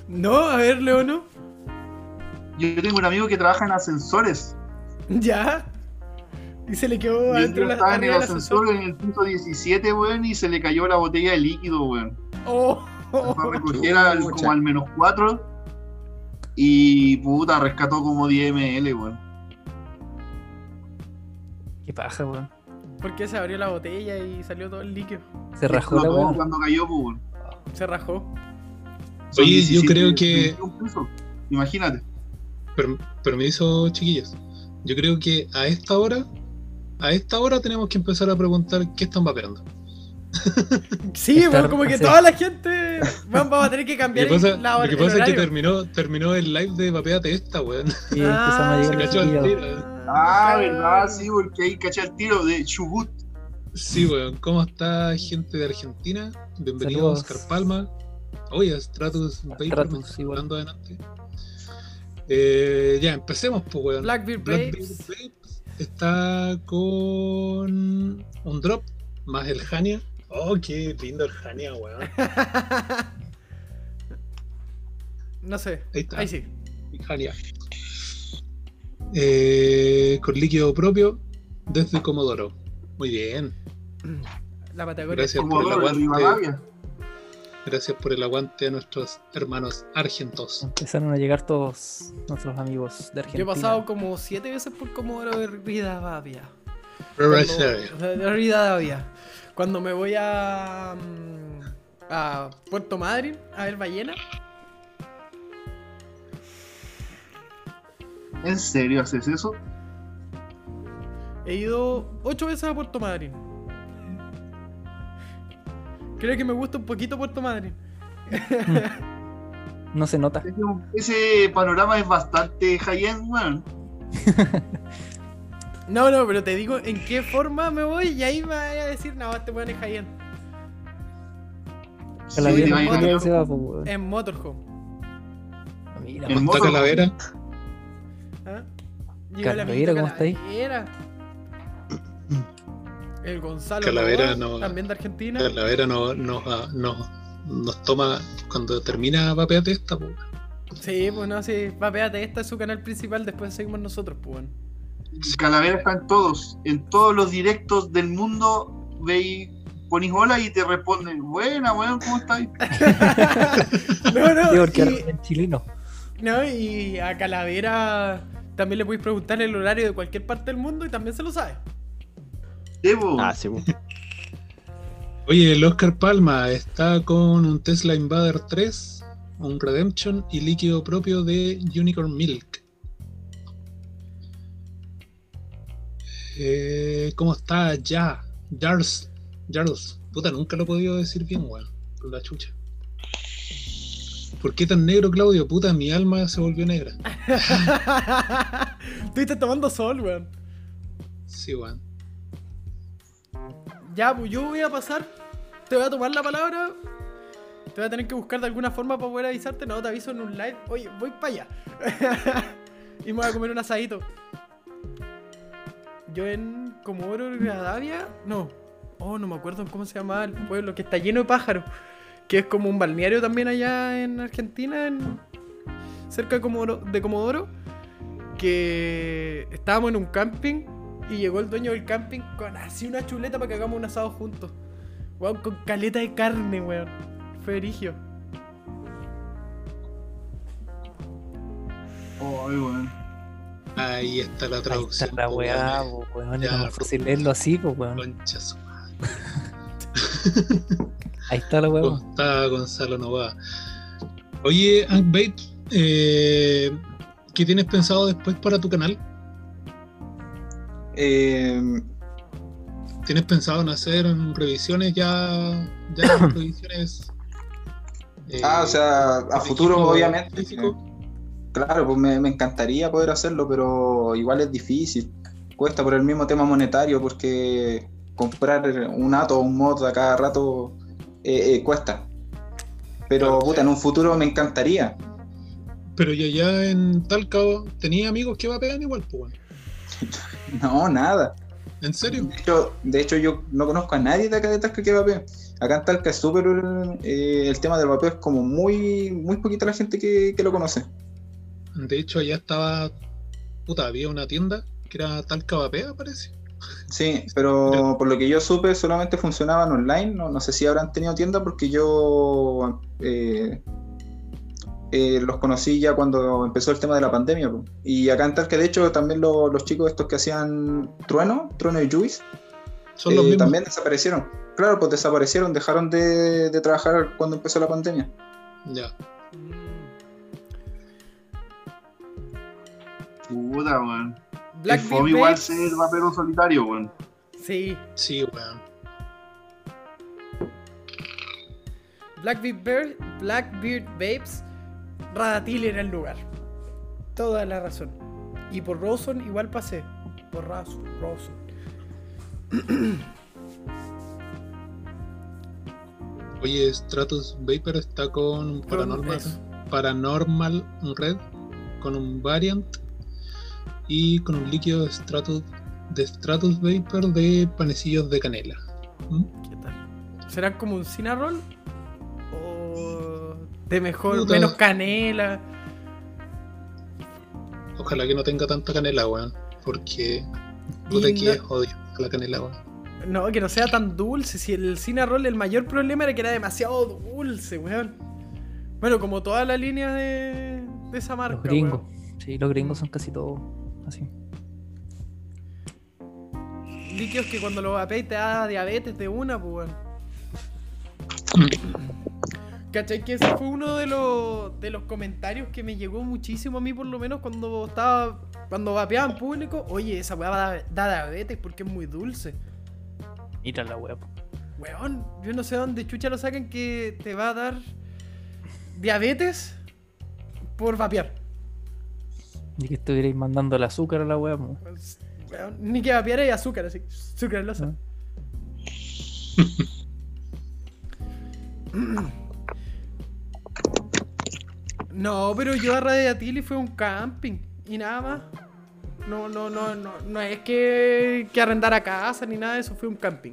No, a ver, Leono. yo tengo un amigo que trabaja en ascensores. Ya. Y se le quedó Yo adentro de la- estaba en el ascensor. ascensor en el piso 17, weón, y se le cayó la botella de líquido, weón. Oh, Fue a recoger al- como al menos 4 y puta, rescató como 10 ml, weón. Qué paja, weón. Porque se abrió la botella y salió todo el líquido. Se rajó la cuando cayó, pues, weón. Se rajó. Son Oye, yo 17, creo que- 21 pesos. Imagínate. Per- permiso, chiquillos. Yo creo que a esta hora, a esta hora tenemos que empezar a preguntar qué están vapeando. Sí, Estar- weón, como que sí. toda la gente. Weón, vamos a tener que Lo cambiar que pasa, la hora- lo que pasa es que terminó, terminó el live de Vapeate esta, weón. Se cachó al tiro. Ah, verdad, sí, porque ahí caché el tiro de Chubut. Sí, weón. ¿Cómo está gente de Argentina? Bienvenidos, Saludos. Oscar Palma. Oye, Stratus Vapor, Stratus, igual. hablando adelante. Eh, ya, empecemos, pues, weón. Blackbeard Blackbeard Babes. Babes está con un drop más el Hania. Oh, qué lindo el Hania, weón. No sé. Ahí está. Ahí sí. Hania. Eh, con líquido propio desde Comodoro. Muy bien. La Patagonia. Gracias por el aguante. Gracias por el aguante a nuestros hermanos argentos. Empezaron a llegar todos nuestros amigos de Argentina. Yo he pasado como siete veces por Comodoro de Rivadavia. De Rivadavia. Cuando me voy a. mm, a Puerto Madryn a ver ballena. ¿En serio haces eso? He ido ocho veces a Puerto Madryn. Creo que me gusta un poquito Puerto Madryn. No se nota. Ese, panorama es bastante high-end, weón. No, no, pero te digo en qué forma me voy y ahí me voy a decir, no, este weón es high-end. Va, pues, weón. En Motorhome. Mira, En ¿Está moto. Calavera? ¿Ah? Amiguito ¿cómo está ahí? Calavera. El Gonzalo Calavera no- también de Argentina. Calavera nos, nos, ah, nos, nos toma cuando termina Vapeate esta, pues. Sí, pues no, sí. Vapeate, esta es su canal principal, después seguimos nosotros, pues. Calavera está en todos, en todos los directos del mundo. Veis, ponís hola y te responden, buena, weón, ¿cómo estáis? No, no, Sí, porque y, ahora en chileno. no, y a Calavera también le podéis preguntar el horario de cualquier parte del mundo y también se lo sabe. Debo. Ah, sí. Oye, el Oscar Palma está con un Tesla Invader 3, un Redemption y líquido propio de Unicorn Milk. Eh, ¿Cómo está? Ya, Jars, Jars. Puta, nunca lo he podido decir bien, weón. Por la chucha. ¿Por qué tan negro, Claudio? Puta, mi alma se volvió negra. Estuviste tomando sol, weón. Sí, weón. Ya, pues yo voy a pasar. Te voy a tomar la palabra. Te voy a tener que buscar de alguna forma para poder avisarte. No, te aviso en un live. Oye, voy para allá. y me voy a comer un asadito. Yo en Comodoro Rivadavia. No. Oh, no me acuerdo cómo se llama el pueblo. Que está lleno de pájaros. Que es como un balneario también allá en Argentina. en- cerca de Comodoro, de Comodoro. Que estábamos en un camping. Y llegó el dueño del camping con así una chuleta para que hagamos un asado juntos. Weón, con caleta de carne, weón. Fue erigio. Ay, weón. Ahí está la Ahí traducción. está la weá, weón. po, weón. Era más pues. fácil leerlo así, pues, weón. Concha su madre. Ahí está la. ¿Cómo está Gonzalo Nova? Oye, Ankbait, eh, ¿qué tienes pensado después para tu canal? Eh, ¿Tienes pensado en hacer revisiones ya? ya revisiones. eh, ah, o sea, a futuro, obviamente. físico? Claro, pues me, me encantaría poder hacerlo, pero igual es difícil. Cuesta por el mismo tema monetario, porque comprar un ato o un mod a cada rato eh, eh, cuesta. Pero Claro. puta, en un futuro me encantaría. Pero ya, ya en Talca tenía amigos que vapean igual, pues. No, nada. ¿En serio? De hecho, de hecho, yo no conozco a nadie de acá de Talca que vapea. Acá en Talca es súper. eh, el tema del vapeo es como muy, muy poquita la gente que, que lo conoce. De hecho, allá estaba. Puta, había una tienda que era Talca Vapea, parece. Sí, pero por lo que yo supe solamente funcionaban online. No, no sé si habrán tenido tienda porque yo eh, eh, los conocí ya cuando empezó el tema de la pandemia. po. Y acá en Talca, de hecho, también lo- los chicos estos que hacían Trueno, Trueno y Juice, Son los eh, mismos. también desaparecieron. Claro, pues desaparecieron, dejaron de, de trabajar cuando empezó la pandemia. Ya. Puta, weón. Black Beard igual ser rapero solitario, weón. Sí. Sí, weón. Blackbeard, Bear- Blackbeard Babes, Radatil era el lugar. Toda la razón. Y por Rawson igual pasé. Por Rawson. Rawson. Oye, Stratus Vapor está con Paranormal. Paranormal Red, con un Variant y con un líquido de Stratus, de Stratus Vapor de panecillos de canela. ¿Mm? ¿Qué tal? ¿Serán como un Cinnarroll? ¿O de mejor, Puta. menos canela? Ojalá que no tenga tanta canela, weón. Porque puta Y que no- es odio la canela, weón. No, que no sea tan dulce. Si el Cinnarroll, el mayor problema era que era demasiado dulce, weón. Bueno, como toda la línea de, de esa marca. Los gringos. weón. Sí, los gringos son casi todos así. Líquidos que cuando lo vapeáis te da diabetes de una, pues, weón. ¿Cachai? Que ese fue uno de los, de los comentarios que me llegó muchísimo a mí, por lo menos, cuando estaba. Cuando vapeaba en público. Oye, esa weá da, da diabetes porque es muy dulce. Mira la web. Weón, yo no sé dónde chucha lo sacan que te va a dar diabetes por vapear. Ni que estuvierais mandando el azúcar a la. Weón, ni que vapear hay azúcar, así. Sucralosa. No, pero yo a Radiatili fue un camping y nada más. No, no, no, no, no es que, que arrendar a casa ni nada de eso, fue un camping.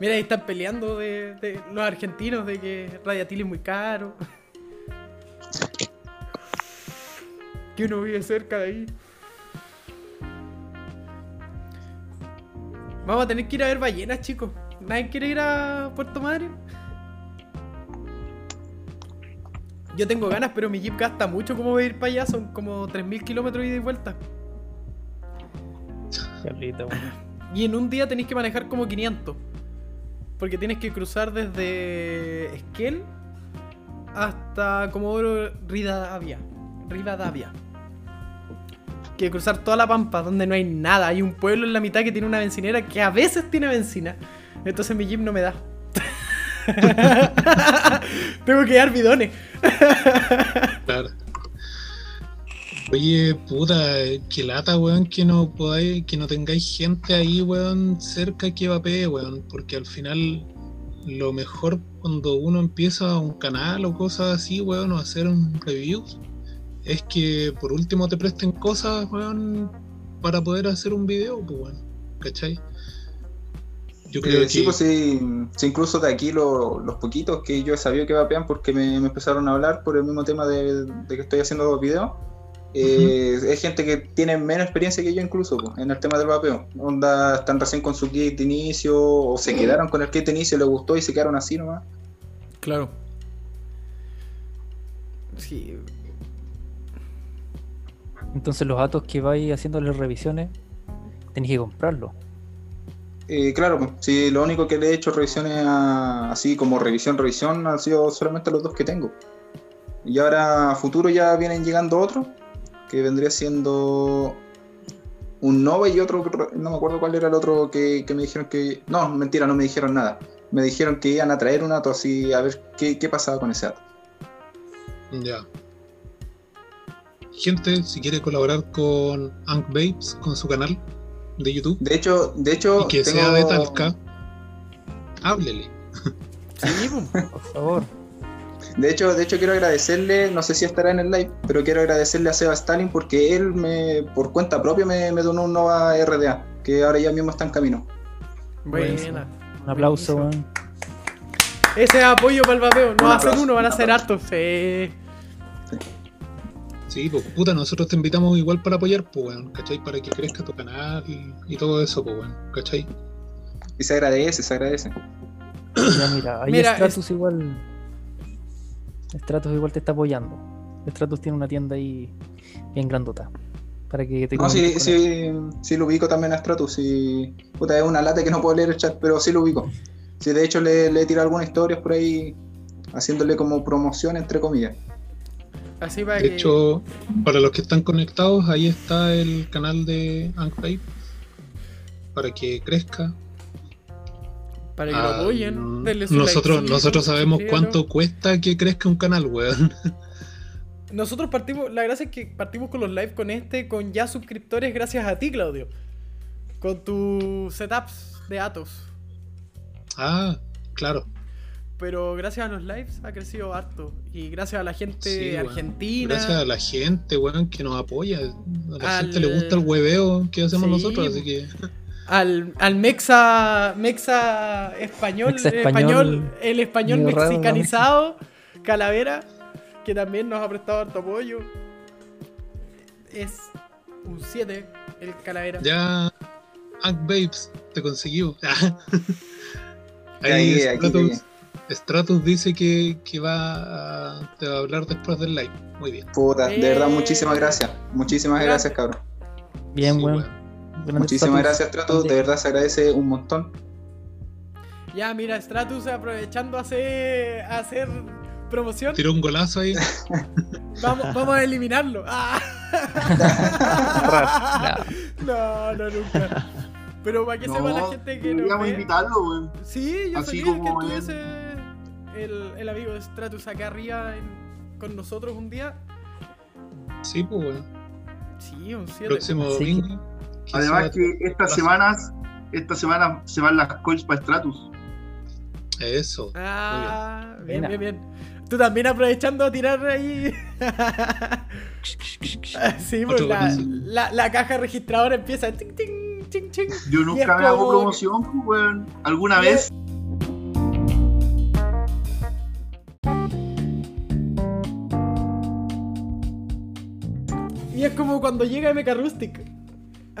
Mira, ahí están peleando de, de los argentinos de que Radiatili es muy caro. que uno vive cerca de ahí. Vamos a tener que ir a ver ballenas, chicos. ¿Nadie quiere ir a Puerto Madryn? Yo tengo ganas, pero mi jeep gasta mucho como ir para allá. Son como 3.000 kilómetros ida y vuelta. Carlita, weón. Y en un día tenéis que manejar como 500. Porque tienes que cruzar desde Esquel hasta Comodoro Rivadavia. Rivadavia. Que cruzar toda la pampa donde no hay nada. Hay un pueblo en la mitad que tiene una bencinera que a veces tiene benzina. Entonces mi jeep no me da. Tengo que dar bidones. Claro. Oye, puta, que lata, weón, que no podáis, que no tengáis gente ahí, weón, cerca que vapee, weón, porque al final lo mejor cuando uno empieza un canal o cosas así, weón, o hacer un reviews, es que por último te presten cosas, weón, para poder hacer un video, pues, weón, ¿cachai? Yo creo Eh, que... Sí, pues sí, sí, incluso de aquí lo- los poquitos que yo he sabido que vapean porque me, me empezaron a hablar por el mismo tema de, de que estoy haciendo videos. Eh, Es gente que tiene menos experiencia que yo incluso en el tema del vapeo. Onda, están recién con su kit de inicio o se quedaron con el kit de inicio, les gustó y se quedaron así nomás. Claro. Sí. Entonces los datos que vais haciéndole revisiones, tenéis que comprarlo. Eh, claro, pues, sí, lo único que le he hecho revisiones a- así como revisión, revisión, han sido solamente los dos que tengo. Y ahora a futuro ya vienen llegando otros, que vendría siendo un Nova y otro, que- no me acuerdo cuál era el otro que, que me dijeron que... No, mentira, no me dijeron nada. Me dijeron que iban a traer un ato así, a ver qué, qué pasaba con ese ato. Ya. Gente, si quiere colaborar con Ank Babes, con su canal de YouTube, De hecho, de hecho... y que tengo- sea de Talca, háblele. Sí. Por favor. De hecho, de hecho quiero agradecerle, no sé si estará en el live, pero quiero agradecerle a Seba Stalin porque él me, por cuenta propia me, me donó un Nova RDA, que ahora ya mismo está en camino. Buena. Un aplauso, weón. Ese es apoyo para el vapeo. No Un va a ser aplauso, uno, van a ser hartos. Sí. Sí, pues puta, nosotros te invitamos igual para apoyar, pues weón, ¿cachai? Para que crezca tu canal y, y todo eso, pues weón, ¿cachai? Y se agradece, se agradece. Ya, mira, ahí Mira, igual. Stratus igual te está apoyando. Stratus tiene una tienda ahí bien grandota. Para que te No, sí, sí, sí lo ubico también a Stratus. Sí. Puta, es una lata que no puedo leer el chat, pero sí lo ubico. Sí, de hecho le, le he tirado algunas historias por ahí, haciéndole como promoción, entre comillas. Así para De que. hecho, para los que están conectados, ahí está el canal de Ankpape para que crezca. Para que lo apoyen. no. denle su nosotros, nosotros sabemos cuánto cuesta que crezca un canal, weón. Nosotros partimos, la gracia es que partimos con los live con este, con ya suscriptores gracias a ti, Claudio. Con tus setups de Atos. Ah, claro. Pero gracias a los lives ha crecido harto. Y gracias a la gente Sí, argentina. Gracias a la gente, weón, que nos apoya. A la Al- gente le gusta el hueveo que hacemos Sí. nosotros, así que Al, al Mexa, Mexa español, Mexa español, el español raro, mexicanizado, Calavera, que también nos ha prestado harto apoyo. Es un 7 el Calavera. ya Ank Babes te consiguió. Ahí Stratus, dice que, que va a, te va a hablar después del live. Muy bien. Puta, de verdad, Eh. muchísimas gracias. Muchísimas Gracias. gracias, cabrón. Bien, Sí, weón. Muchísimas Stratus. gracias, Trato. De verdad se agradece un montón. Ya, mira, Stratus aprovechando a hacer, a hacer promoción. Tiró un golazo ahí. Vamos, vamos a eliminarlo. Ah. no, no, nunca. Pero para que sepa la gente que nos deberíamos ve. invitarlo, weón. Sí, yo Así feliz que como estuviese el, el amigo de Stratus acá arriba en- con nosotros un día. Sí, pues, weón. Sí, un 7. Próximo domingo. Además que estas semanas, esta semana se van las coils para Stratus. Eso. Ah, bien, bien, bien. Tú también aprovechando a tirar ahí. sí, pues la, la, la caja registradora empieza. Ting, ting, ting, ting. Yo nunca me hago como- promoción, pues, weón. ¿Alguna vez? Y es como cuando llega MK Rustic.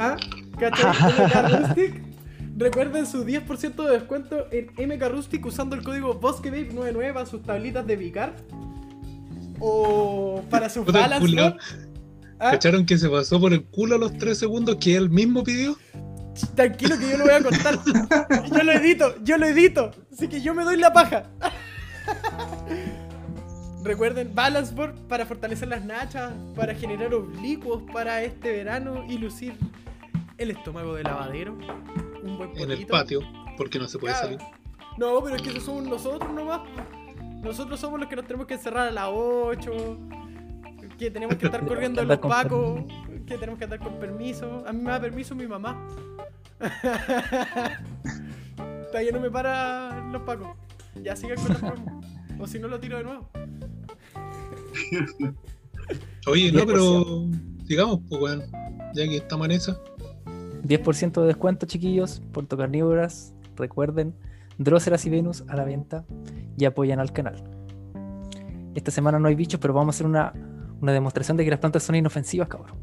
¿Ah? ¿Cachai? MK Rustic. Recuerden su 10% de descuento en MK Rustic usando el código BosqueVape99 para sus tablitas de Vicar. O para sus board. ¿Ah? ¿Cacharon que se pasó por el culo a los 3 segundos que él mismo pidió? Tranquilo que yo lo voy a contar. Yo lo edito, yo lo edito. Así que yo me doy la paja. Recuerden, Balance Board para fortalecer las nachas, para generar oblicuos para este verano y lucir el estómago de lavadero. Un buen En el patio, porque no se puede Claro. salir. No, pero es que eso somos nosotros nomás. Nosotros somos los que nos tenemos que encerrar a las 8. Que tenemos que estar corriendo en los pacos. Que tenemos que andar con permiso. A mí me da permiso mi mamá. Todavía no me para los pacos. Ya sigan con la promo. O si no lo tiro de nuevo. Oye, no, 10%. pero sigamos, pues, weón. Ya que estamos en esa. 10% de descuento, chiquillos, Puerto Carnívoras. Recuerden, Droseras y Venus a la venta y apoyan al canal. Esta semana no hay bichos, pero vamos a hacer una, una demostración de que las plantas son inofensivas, cabrón.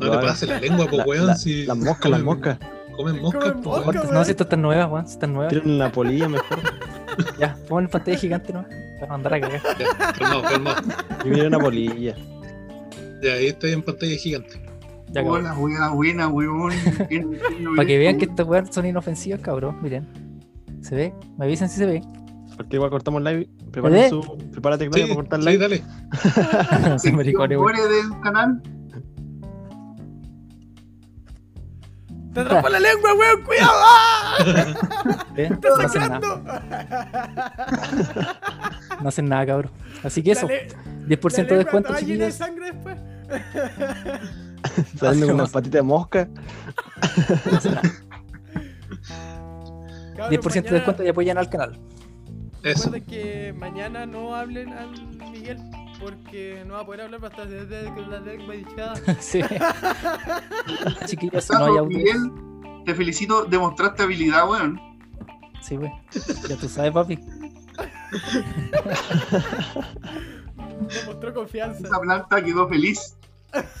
No te pases la lengua, La- weón. la- si Las moscas, las moscas. Comen moscas, Comen. Mosca, no, si estas están nuevas, weón, si están nuevas. Tienen una polilla mejor. Ya, pongan en pantalla gigante, ¿no? Para mandar a cagar. Ya, calmado, calmado. Y mira una polilla. Ya, ahí estoy en pantalla gigante. Hola, buena, buena, weón. Para que vean que estas weas son inofensivas, cabrón. Miren. ¿Se ve? Me avisen si se ve. Porque igual cortamos live. ¿Eh? Preparen su. Prepárate, Sí, Claudia, para cortar sí, live. dale. Se maricones, weón. muere del canal. ¡Te atrapó la lengua, weón! ¡Cuidado! ¿Ve? ¡Está No hacen nada. No hacen nada, cabrón. Así que eso. La le- 10% de descuento, chiquillos. sangre después. Saliendo con una patita de mosca. Cabros, 10% de descuento y apoyan al canal. Eso. Recuerden que mañana no hablen al Miguel porque no va a poder hablar hasta desde con la lengua hinchada. Sí. Chiquillos, no hay audio. Miguel, te felicito, demostraste habilidad, weón. Sí, güey. Ya tú sabes, papi. Demostró confianza. Esa planta quedó feliz.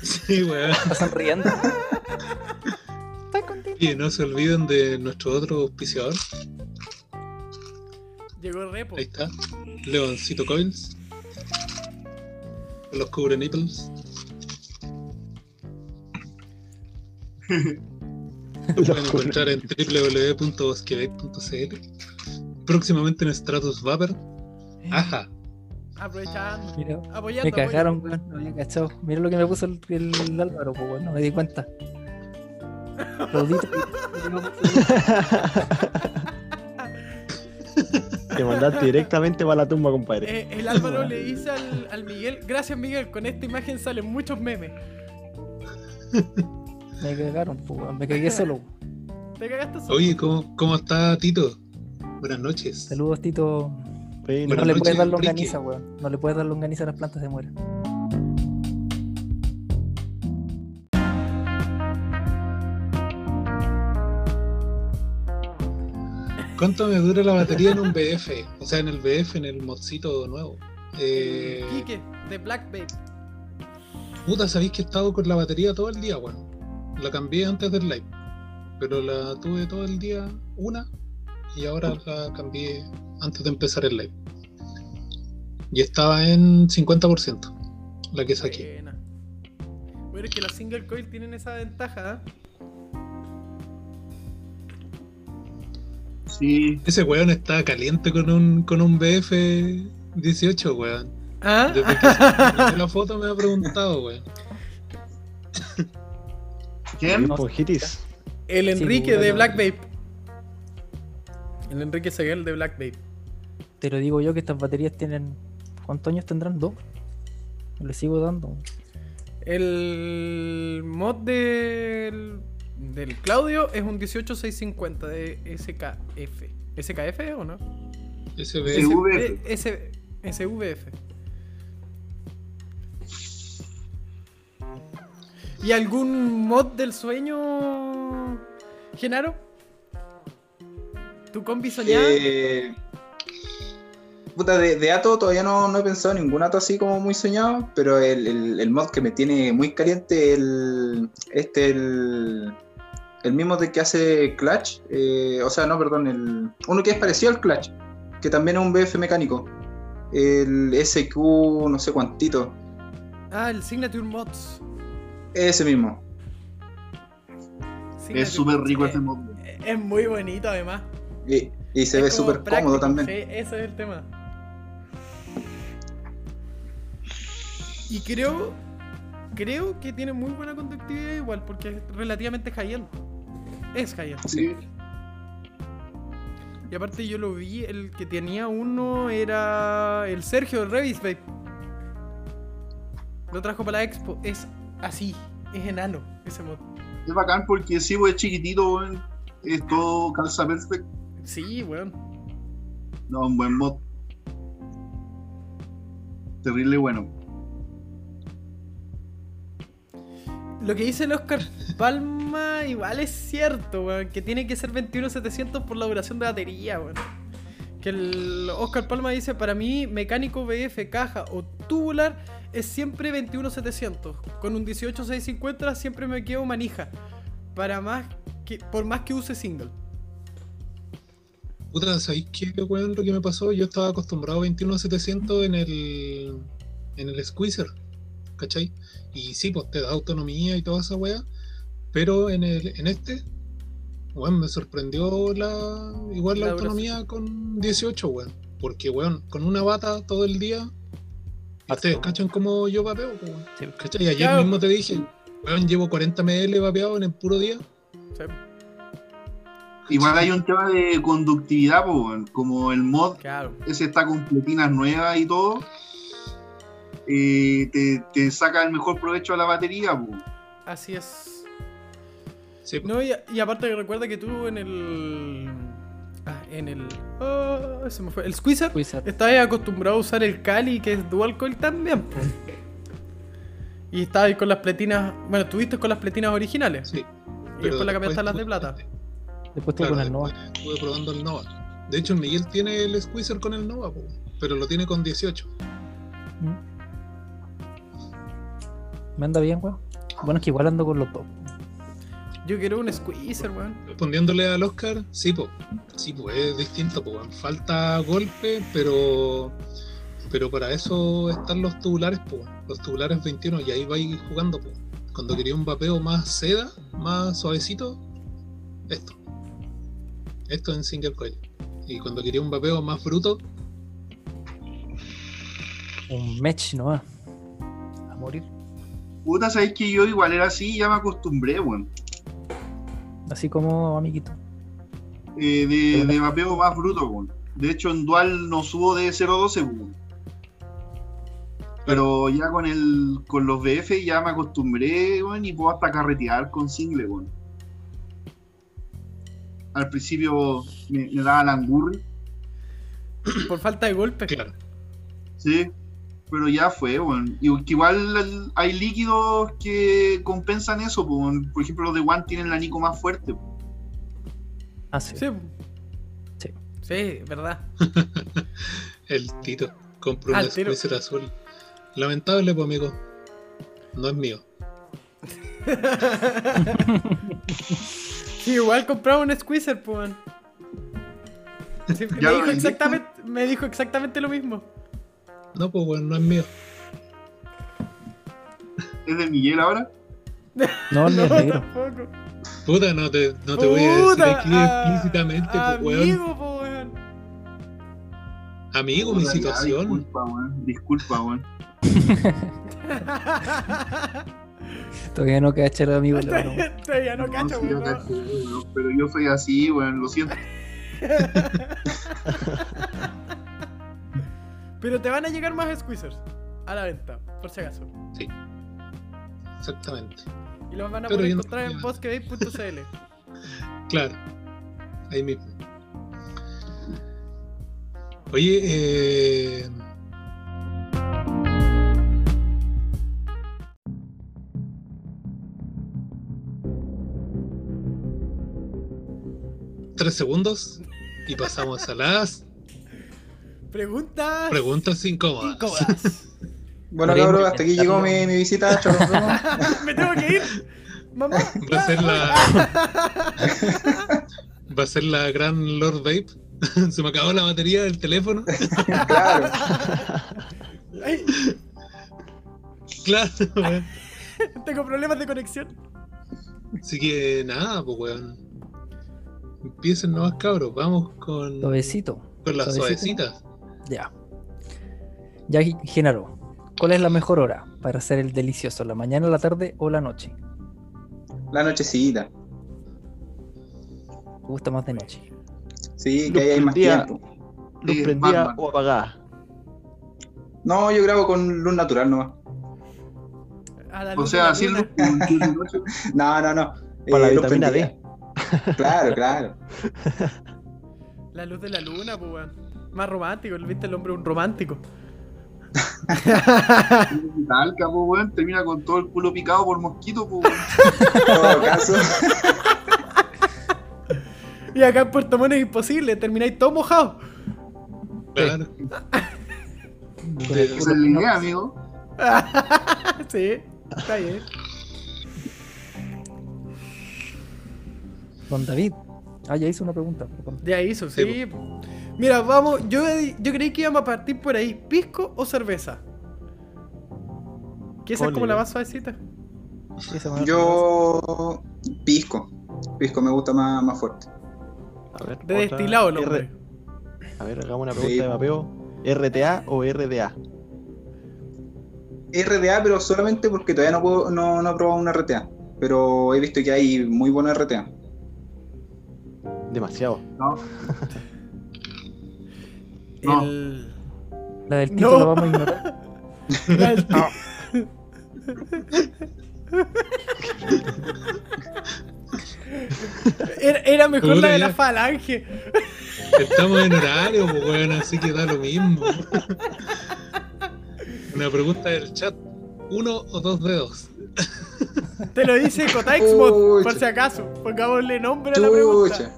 Sí, weón. Está sonriendo. Estoy contigo. Y no se olviden de nuestro otro auspiciador. Llegó el repo. Ahí está. Leoncito Coils. Los cubre nipples. Lo pueden encontrar en www.bosquebec.cl. Próximamente en Stratus Vapor. Ajá. Aprovechando. Mira, Apoyando. me cagaron, weón. No había cachado. Mira lo que me puso el, el Álvaro, pues, weón. No me di cuenta. Te mandaste directamente para la tumba, compadre. Eh, el Álvaro le dice al, al Miguel, gracias Miguel, con esta imagen salen muchos memes. Me cagaron, weón. Me cagué solo. Te cagaste solo. Oye, ¿cómo, ¿cómo está Tito? Buenas noches. Saludos, Tito. No le puedes dar longaniza, weón. No le puedes dar longaniza a las plantas de muera. ¿Cuánto me dura la batería en un BF? O sea, en el BF, en el modcito nuevo. Eh, Quique, de Black Babe. puta, sabéis que he estado con la batería todo el día, weón. La cambié antes del live. Pero la tuve todo el día, una, y ahora la cambié antes de empezar el live. Y estaba en 50%, la que saqué. Buena. Bueno, es que las single coil tienen esa ventaja, ¿eh? Sí. Ese weón está caliente con un, con un BF 18, weón. ¿Ah? Desde que la foto me ha preguntado, weón. ¿Quién? El Sí, Enrique bueno. de Black Babe. El Enrique Seguel de Black Babe. Te lo digo yo que estas baterías tienen. ¿Cuántos años tendrán? ¿Dos? Le sigo dando. El mod del, del Claudio es un 18650 de SKF. ¿SKF o no? SVF. SVF. ¿Y algún mod del sueño, Genaro? ¿Tu combi soñada? Eh, puta, de, de Ato todavía no, no he pensado en ningún Ato así como muy soñado, pero el, el- el mod que me tiene muy caliente, el, este, el, el mismo de que hace Clutch, eh, o sea, no, perdón, el, uno que es parecido al Clutch, que también es un BF mecánico, el SQ no sé cuantito, Ah, el Signature Mods. ese mismo. Signature Es súper rico Eh, ese mod. Es muy bonito además. Y, y se Es ve súper cómodo también. Sí, ese es el tema. Y creo, creo que tiene muy buena conductividad igual, porque es relativamente high-end. Es high-end. Sí. Y aparte yo lo vi, el que tenía uno era el Sergio de Revis Babe. Lo trajo para la expo. Es así, es enano ese mod. Es bacán porque sí, pues es chiquitito, weón. Es todo calza perfecto. Sí, weón. No, un buen mod. Terrible bueno. Lo que dice el Oscar Palma igual es cierto, weón, que tiene que ser 21700 por la duración de batería, weón. Que el Oscar Palma dice, para mí, mecánico BF, caja o tubular es siempre 21700. Con un 18650 siempre me quedo manija. Para más que, por más que use single. Puta, ¿sabéis qué, weón, lo que me pasó? Yo estaba acostumbrado a 21700 en el, en el Squeezer, ¿cachai? Y sí, pues te da autonomía y toda esa weá, pero en, el, en este, weón, me sorprendió la igual la, La autonomía con 18, weón. Porque, weón, con una bata todo el día, ustedes cachan como yo vapeo, pues, weón. Sí. ¿Cachai? Ayer Claro. mismo te dije, weón, llevo 40 ml vapeado en el puro día. Sea, Igual hay un tema de conductividad, pues, weón. como el mod claro. ese está con pletinas nuevas y todo. Eh, te, te saca el mejor provecho a la batería. Así es. Sí. No, y, y aparte que recuerda que tú en el. Ah, en el. ah, se me fue. El Squeezer. Wizard. Estabas acostumbrado a usar el Cali, que es dual coil también. po. Y estabas ahí con las pletinas. Bueno, tuviste con las pletinas originales. sí. y después la cambiaste a las de plata. Después tuve Claro, con el Nova. estuve probando el Nova. De hecho, el Miguel tiene el Squeezer con el Nova, po, pero lo tiene con 18. ¿Mm? Me anda bien, weón. Bueno, es que igual ando con los dos. Yo quiero un squeezer, weón. Respondiéndole al Oscar, sí, po. Sí, pues es distinto, po. weón. Falta golpe, pero. Pero para eso están los tubulares, po. weón. Los tubulares 21, y ahí vais jugando, po. Cuando quería un vapeo más seda, más suavecito, esto. Esto en single coil. Y cuando quería un vapeo más bruto, Un match nomás. A morir. Puta, sabéis que yo igual era así y ya me acostumbré, weón. Así como amiguito. Eh, de, de vapeo más bruto, weón. De hecho, en dual no subo de 0.12, weón. Pero ya con el con los BF ya me acostumbré, weón, y puedo hasta carretear con single, weón. Al principio me, me daba langurri, Por falta de golpe. claro. sí, pero ya fue, weón. Y que igual hay líquidos que compensan eso, por ejemplo los de One tienen la Nico más fuerte. Ah, sí. Sí. Sí. Sí, verdad. El Tito. Compró un Ah, tiro. squeezer azul. Lamentable, pues, amigo. No es mío. Sí, igual compraba un squeezer, pues. weón. Sí, ¿Ya me, dijo exactamente, me dijo exactamente lo mismo. No, pues, bueno, no es mío. ¿Es de Miguel ahora? No, mío es negro. tampoco. Puta, no te, no te voy a decir aquí ah, explícitamente, pues, weón. Amigo, po, weón. Amigo, mi Puta, ya, situación. Disculpa, weón. Disculpa, weón. Todavía no cacha el amigo. le van a- Todavía no sí, weón. weón, pero yo soy así, weón, lo siento. Pero te van a llegar más squeezers a la venta, por si acaso. Exactamente. Y los van a Pero poder no- encontrar en bosquebay.cl. Claro. Ahí mismo. Oye, eh. Tres segundos y pasamos a las Preguntas preguntas incómodas. incómodas. Bueno, cabros, hasta aquí llegó mi, mi visita. Me tengo que ir. Mamá. Va a ser la. Va a ser la gran Lord Vape. Se me acabó la batería del teléfono. claro. Ay, Claro, weón. tengo problemas de conexión. Así que nada, pues weón. Empiecen nomás cabros, vamos con, Suavecito. con las suavecitas. Ya. Ya, Genaro. ¿Cuál es la mejor hora para hacer el delicioso? ¿La mañana, la tarde o la noche? La nochecita. ¿Te gusta más de noche? Sí, Luz que ahí hay más tiempo. Luz Eh, prendida o apagada. No, yo grabo con luz natural nomás. A la O luz sea, la así luna. lo No, no, no. Para la luz vitamina prendida. Claro, claro. La luz de la luna, pues, weón. Más romántico, viste el hombre un romántico. Talca, po, weón, termina con todo el culo picado por mosquito, po, weón. Todo caso. Y acá en Puerto Montt es imposible, termináis todo mojado. Claro. Esa es la idea, amigo. sí, está bien. Don David. Ah, ya hizo una pregunta. perdón. Ya hizo, sí. Sí, Mira, vamos, yo, yo creí que íbamos a partir por ahí. ¿Pisco o cerveza? Que esa es como la más suavecita. Yo. Pisco. Pisco me gusta más, más fuerte. A ver, De otra. destilado el R- hombre. A ver, hagamos una Sí. pregunta de vapeo. ¿RTA o RDA? RDA, pero solamente porque todavía no, puedo, no, no he probado una RTA. Pero he visto que hay muy buena RTA. Demasiado. No, No. El... La del Tito No. vamos a ignorar. la del- Era, era mejor la de ya. la falange. Estamos en horario, pues weón, así que da lo mismo. Una pregunta del chat. ¿Uno o dos dedos? Te lo dice Kotaixmod, por si acaso. Pongámosle nombre a la pregunta.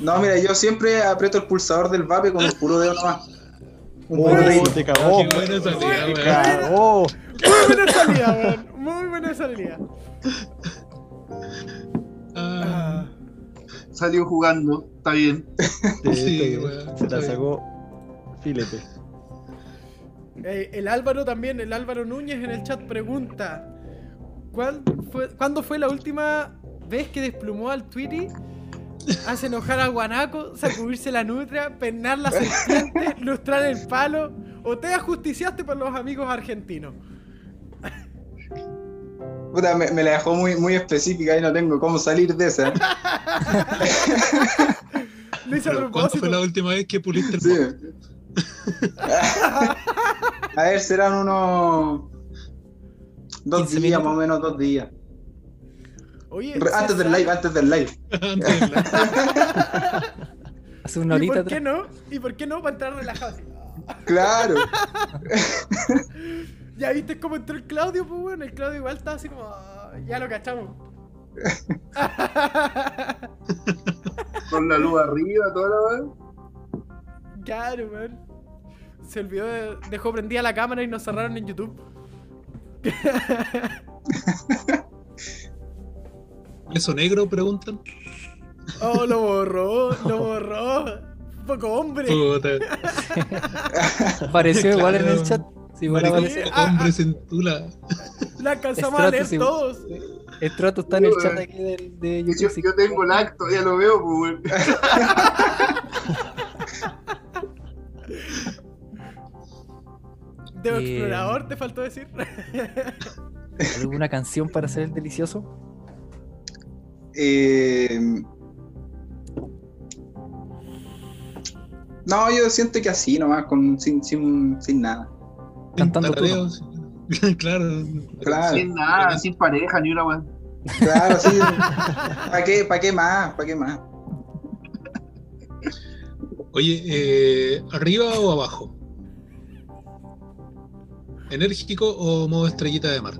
No, mira, yo siempre aprieto el pulsador del vape con el puro dedo nomás. Un Oh, burrito. te cagó. Qué buena salida, Te weón. cagó. Muy buena salida, weón. Muy buena salida. Ah, Salió jugando, está bien. Sí, Se la sacó filete. eh, el Álvaro también, el Álvaro Núñez en el chat pregunta: ¿cuál fue, ¿Cuándo fue la última vez que desplumó al Tweety? Hace enojar al guanaco, sacudirse la nutria, pennar la serpiente, lustrar el palo, o te ajusticiaste por los amigos argentinos. Puta, me, me la dejó muy, muy específica y no tengo cómo salir de esa. ¿Cuándo propósito. fue la última vez que puliste el Sí. A ver, serán unos. Dos 15 días, minutos. más o menos dos días. Oye, Antes del live, antes del live. Antes Hace una ¿Y horita por qué no? ¿Y por qué no? Para entrar relajado así. Claro. Ya viste cómo entró el Claudio, pues bueno, el Claudio igual estaba así como. "Ah, Ya lo cachamos. Con la luz arriba, toda la weá. claro, man. Se olvidó de. Dejó prendida la cámara y nos cerraron en YouTube. ¿Eso negro? Preguntan. Oh, lo borró, lo borró. Poco hombre. Puta. Apareció igual en el chat. Maricón, apareció. Ah, hombre ah. centula. La alcanzamos a leer todos. Estrato está en el chat aquí del, de Yo, YouTube. sí. yo tengo el acto, ya lo veo, pues, weón. De Eh. explorador, te faltó decir. ¿Alguna canción para hacer el delicioso? Eh, No, yo siento que así nomás, con, sin, sin, sin nada. Cantando Tarareo, sí. claro. Claro. Sin nada, sin pareja, ni una weá. Claro, sí. ¿Para qué, pa' qué más? ¿Para qué más? Oye, eh, ¿arriba o abajo? ¿Enérgico o modo estrellita de mar?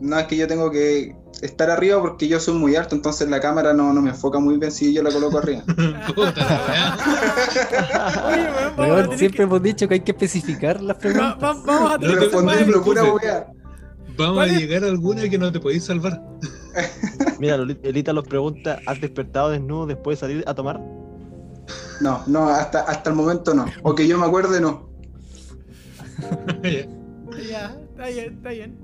No, es que yo tengo que estar arriba porque yo soy muy alto, entonces la cámara no, no me enfoca muy bien si yo la coloco arriba. Puta. Oye, weón, vamos, Weón, siempre que- hemos dicho que hay que especificar las preguntas. va- vamos a tener No pura. Vamos a llegar a alguna que no te podéis salvar. Mira, Loli- Elita los pregunta: ¿has despertado desnudo después de salir a tomar? No, no, hasta, hasta el momento no. O que yo me acuerde, no. Ya. Ya, está bien, está bien.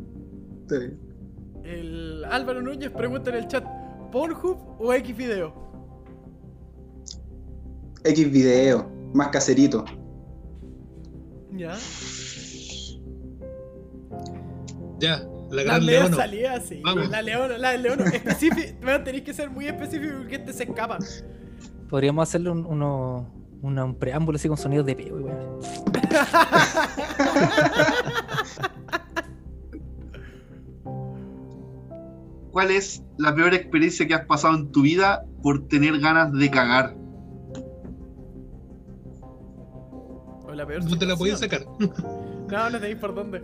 El Álvaro Núñez pregunta en el chat: ¿Pornhub o X video? X video, más caserito. Ya. Ya, la gran leona. salida, sí. Vamos. La leona, la leona. Específico. Weón, tenéis que ser muy específico porque este se escapa. Podríamos hacerle un, uno, una- un preámbulo así con sonidos de peo, ¿Cuál es la peor experiencia que has pasado en tu vida por tener ganas de cagar? O la peor No te la situación. sacar. No, no tenéis por dónde.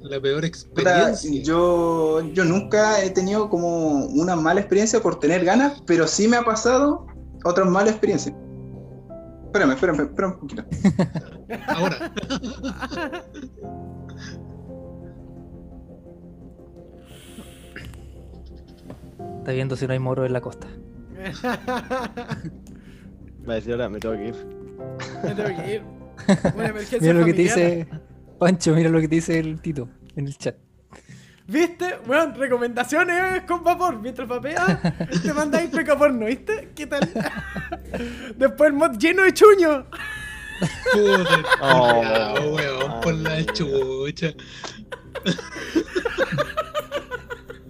La peor Puta, experiencia. yo, yo nunca he tenido como una mala experiencia por tener ganas, pero sí me ha pasado otra mala experiencia. Espérame, espérame, espérame un poquito. Ahora. Está viendo si no hay moro en la costa. Va a decir ahora, me tengo que ir. Me tengo que ir. Una emergencia Mira lo que te dice Pancho, mira lo que te dice el Tito en el chat. ¿Viste? Bueno, recomendaciones con vapor. Mientras vapeas, te mandáis peca porno, ¿viste? ¿Qué tal? Después el mod lleno de chuño. Puta, Oh. culiao, weón, por la chucha.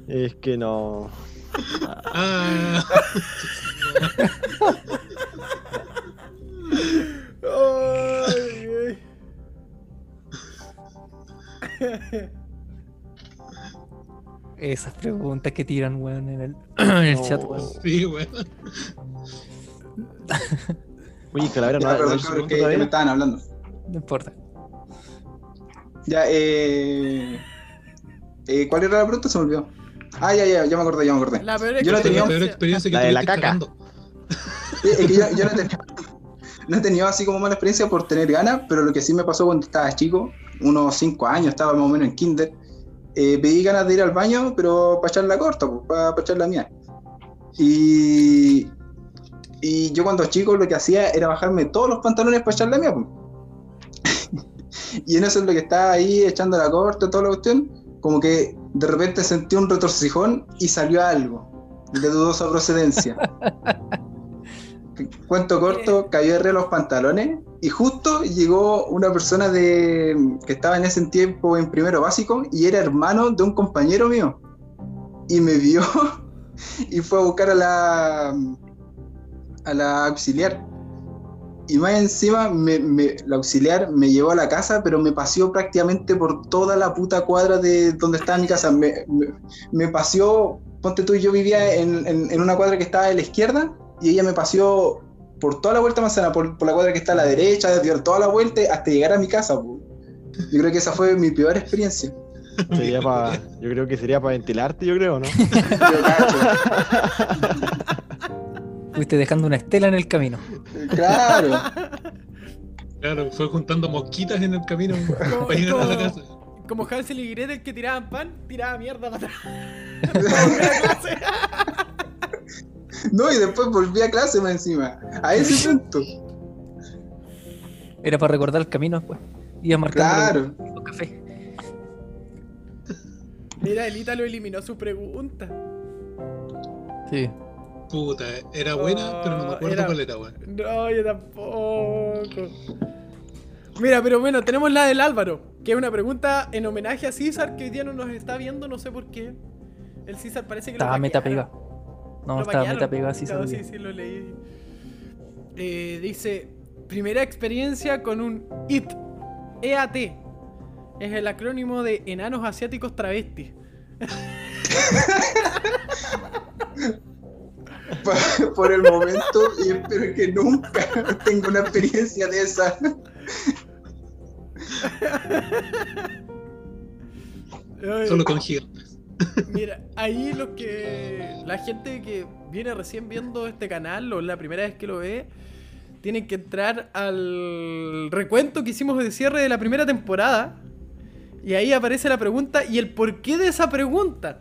Es que no. Ah, Ay, ay. Esas preguntas que tiran, weón, en el, en el chat, weón. sí, weón. Oye, Calavera, no, no, no, que, que me estaban hablando. No importa. Ya, eh, eh, ¿Cuál era la pregunta? Se me olvidó. Ah, ya, ya, ya me acordé, ya me acordé. La peor Yo no La tenía- peor experiencia. que La de la caca. es que yo, yo no tenía, no he tenido así como mala experiencia por tener ganas, pero lo que sí me pasó cuando estaba chico, unos 5 años, estaba más o menos en kinder, eh, pedí ganas de ir al baño, pero para echarla corta, pues, para, para echarla mía. Y, y yo cuando chico lo que hacía era bajarme todos los pantalones para echarla mía. pues. y en eso es lo que estaba ahí echando la corta, toda la cuestión, como que de repente sentí un retorcijón y salió algo de dudosa procedencia. Cuento corto, cayó de los pantalones y justo llegó una persona de que estaba en ese tiempo en primero básico y era hermano de un compañero mío. Y me vio y fue a buscar a la a la auxiliar. Y más encima me- me- la auxiliar me llevó a la casa, pero me paseó prácticamente por toda la puta cuadra de donde estaba mi casa. Me, me- me paseó, ponte tú, yo vivía en, en- en una cuadra que estaba a la izquierda y ella me paseó por toda la vuelta manzana, por, por la cuadra que está a la derecha, dio toda la vuelta hasta llegar a mi casa. po. Yo creo que esa fue mi peor experiencia. Sería pa- yo creo que sería para ventilarte, yo creo, ¿no? Yo cacho. Fuiste dejando una estela en el camino. Claro. Claro, fue juntando mosquitas en el camino Como, para llegar a la casa. como- Hansel y Gretel que tiraban pan, tiraba mierda para atrás. No, y después volví a clase más encima. A ese punto. Era para recordar el camino después. Ibas marcando Claro. los cafés. Mira, el Ítalo eliminó su pregunta. Sí. Puta, era buena, pero no me acuerdo Era- cuál era, weón. No, yo tampoco. Mira, pero bueno, tenemos la del Álvaro, que es una pregunta en homenaje a César, que hoy día no nos está viendo, no sé por qué. El César parece que lo Estaba meta hackearon. pega. No, Lo estaba meta pega sabía. sí, sí, lo leí. Eh, dice, primera experiencia con un IT. EAT. Es el acrónimo de Enanos Asiáticos Travestis. Por el momento y espero que nunca tenga una experiencia de esa. Solo con gigantes. Mira, ahí lo que la gente que viene recién viendo este canal o la primera vez que lo ve, tienen que entrar al recuento que hicimos de cierre de la primera temporada. Y ahí aparece la pregunta y el porqué de esa pregunta.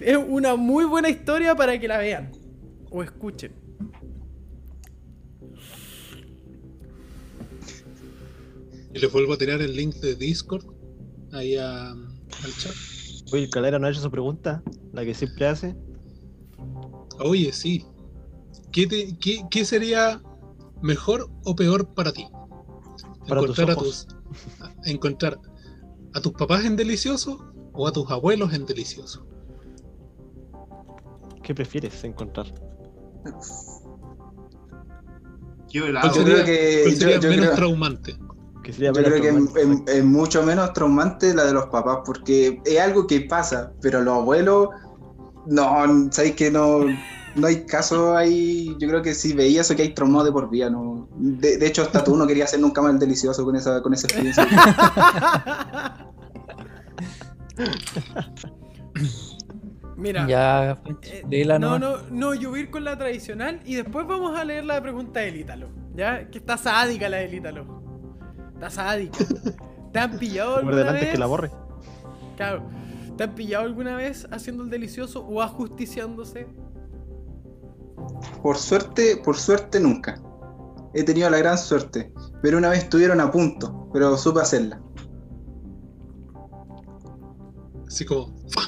Es una muy buena historia para que la vean o escuchen. Y les vuelvo a tirar el link de Discord ahí a- al chat. Oye, Calera no ha hecho su pregunta, la que siempre hace. Oye, sí. ¿Qué, te- qué- qué sería mejor o peor para ti? Para tus encontrar a tus a- encontrar a tus papás en delicioso o a tus abuelos en delicioso. ¿Qué prefieres encontrar? Qué ¿Cuál helado. Yo creo que- cuál sería yo- yo menos creo- traumante? Que sería Yo menos creo que es, traumante. es- es mucho menos traumante la de los papás, porque es algo que pasa, pero los abuelos, no, sabéis que no, no hay caso ahí. Yo creo que si veía eso que hay traumado de por vida, no. De, de hecho, hasta tú no querías hacer nunca más el delicioso con esa, con esa experiencia. Mira. Ya, Eh, léela no, no, no, yo voy a ir con la tradicional y después vamos a leer la pregunta del Ítalo. ¿Ya? Que está sádica la del Ítalo. Está sádica. ¿Te han pillado Por alguna delante vez? que la borre. Claro. ¿Te han pillado alguna vez haciendo el delicioso o ajusticiándose? Por suerte, por suerte nunca. He tenido la gran suerte. Pero una vez estuvieron a punto, pero supe hacerla. Así como, ¡fa!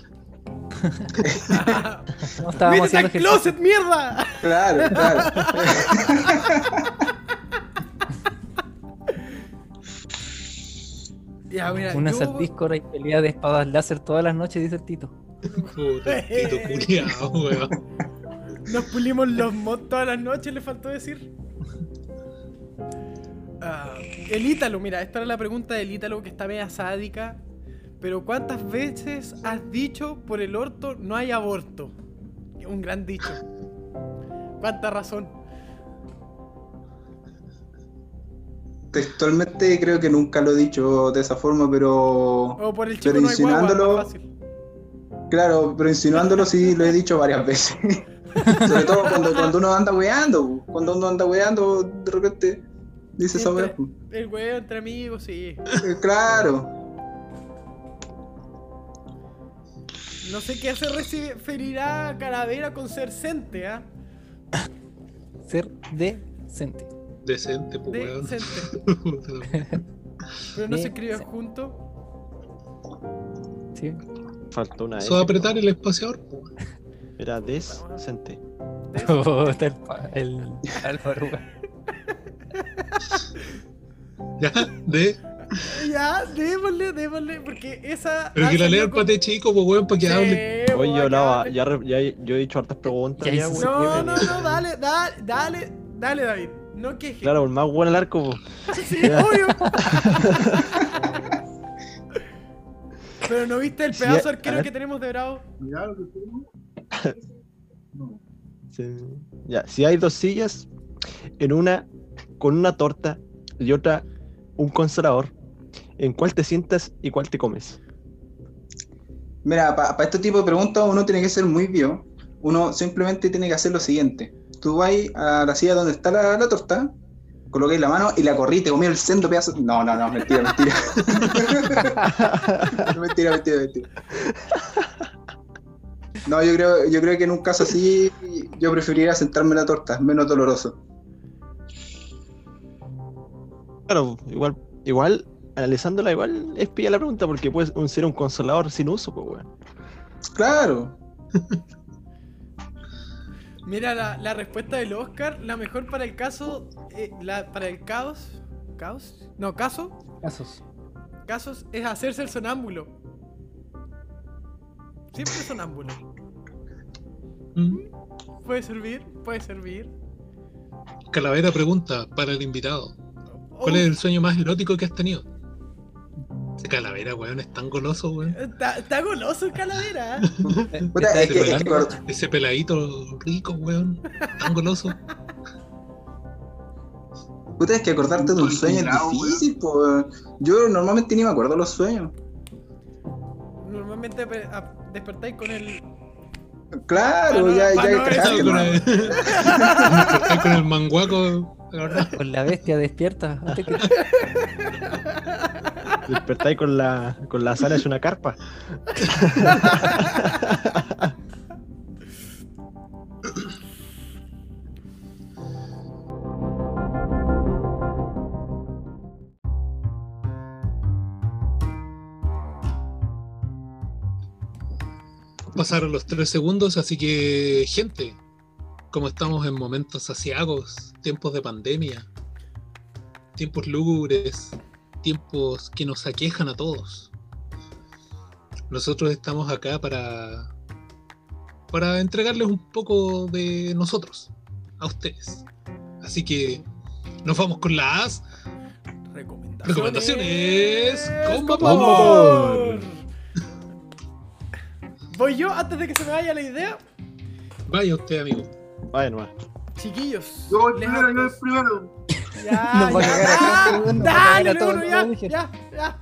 No estábamos ¡Métete al haciendo ejercicio. closet, mierda! Claro, claro. Ya, mira, Una yo- y pelea de espadas láser todas las noches, dice el Tito. Pito culiao, weón. Nos pulimos los mods todas las noches, le faltó decir. Ah, el Ítalo, mira, esta era la pregunta del Ítalo que está media sádica. Pero ¿cuántas veces has dicho por el orto no hay aborto? Un gran dicho. ¿Cuánta razón? Textualmente creo que nunca lo he dicho de esa forma, pero O por el chico Pero no hay guagua, insinuándolo- fácil. claro, pero insinuándolo sí lo he dicho varias veces. Sobre todo cuando, cuando uno anda weando, cuando uno anda weando, de repente Dice esa pues. El weón entre amigos, sí. Eh, Claro. No sé qué se referirá a Calavera con cercente, ¿ah? Ser decente. Decente, pues, weón. Pero no se Decente. escriben juntos. ¿Sí? Faltó una Eso apretar el espaciador, pues. Era decente. Puta, el, pa- el Álvaro. weón. Ya, de. Ya, démosle, démosle, porque esa. Pero que la lea el con- pate chico, pues, weón, para que Sí, hable. Oye, yo hablaba, ya, ya, yo he dicho hartas preguntas. Ya Ya, No, no, no, dale, dale, dale, dale, David. No queje. Claro, el más bueno el arco. po. Sí, obvio. Pero no viste el Sí, pedazo a arquero que tenemos de Bravo. No. Sí. Ya, si hay dos sillas, en una con una torta y otra un consolador, ¿en cuál te sientas y cuál te comes? Mira, para este tipo de preguntas uno tiene que ser muy bio. Uno simplemente tiene que hacer lo siguiente. Tú vas a la silla donde está la, la torta, colocáis la mano y la corrí, te comí el centro pedazo. No, no, no, mentira, mentira. mentira, mentira, mentira. No, yo creo, yo creo que en un caso así yo preferiría sentarme en la torta, es menos doloroso. Claro, igual, igual, analizándola, igual es pilla la pregunta porque puede un- ser un consolador sin uso, pues, weón. Claro. Mira, la, la respuesta del Oscar, la mejor para el caso, eh, la, para el caos, caos, no, caso, Casos. casos es hacerse el sonámbulo. Siempre sonámbulo. Mm. Puede servir, puede servir. Calavera pregunta para el invitado: ¿Cuál Oh, es el sueño más erótico que has tenido? Ese Calavera, weón, es tan goloso, weón. Está, está goloso el calavera. Puta, Está es que, es que colgando. acor- Ese peladito rico, weón. Tan goloso. puta, es que acordarte de un sueño es difícil, pues. Yo normalmente ni me acuerdo los sueños. Normalmente pe- a- despertáis con el. Claro, Ah, no, ya, ah, ya no, con, ¿no? el, Despertar con el manguaco, la verdad. Con la bestia despierta. antes que- Despertáis con la, con la sala es una carpa. Pasaron los tres segundos, así que, gente, como estamos en momentos asiagos, tiempos de pandemia, tiempos lúgubres, tiempos que nos aquejan a todos, nosotros estamos acá para, para entregarles un poco de nosotros a ustedes. Así que nos vamos con las Recomendaciones. Recomendaciones con vapor. Voy yo antes de que se me vaya la idea. Vaya usted, amigo. Vaya nomás. Chiquillos. Yo voy primero, yo voy primero. Ya, Nos va a cagar a dale, ya, ya, ya.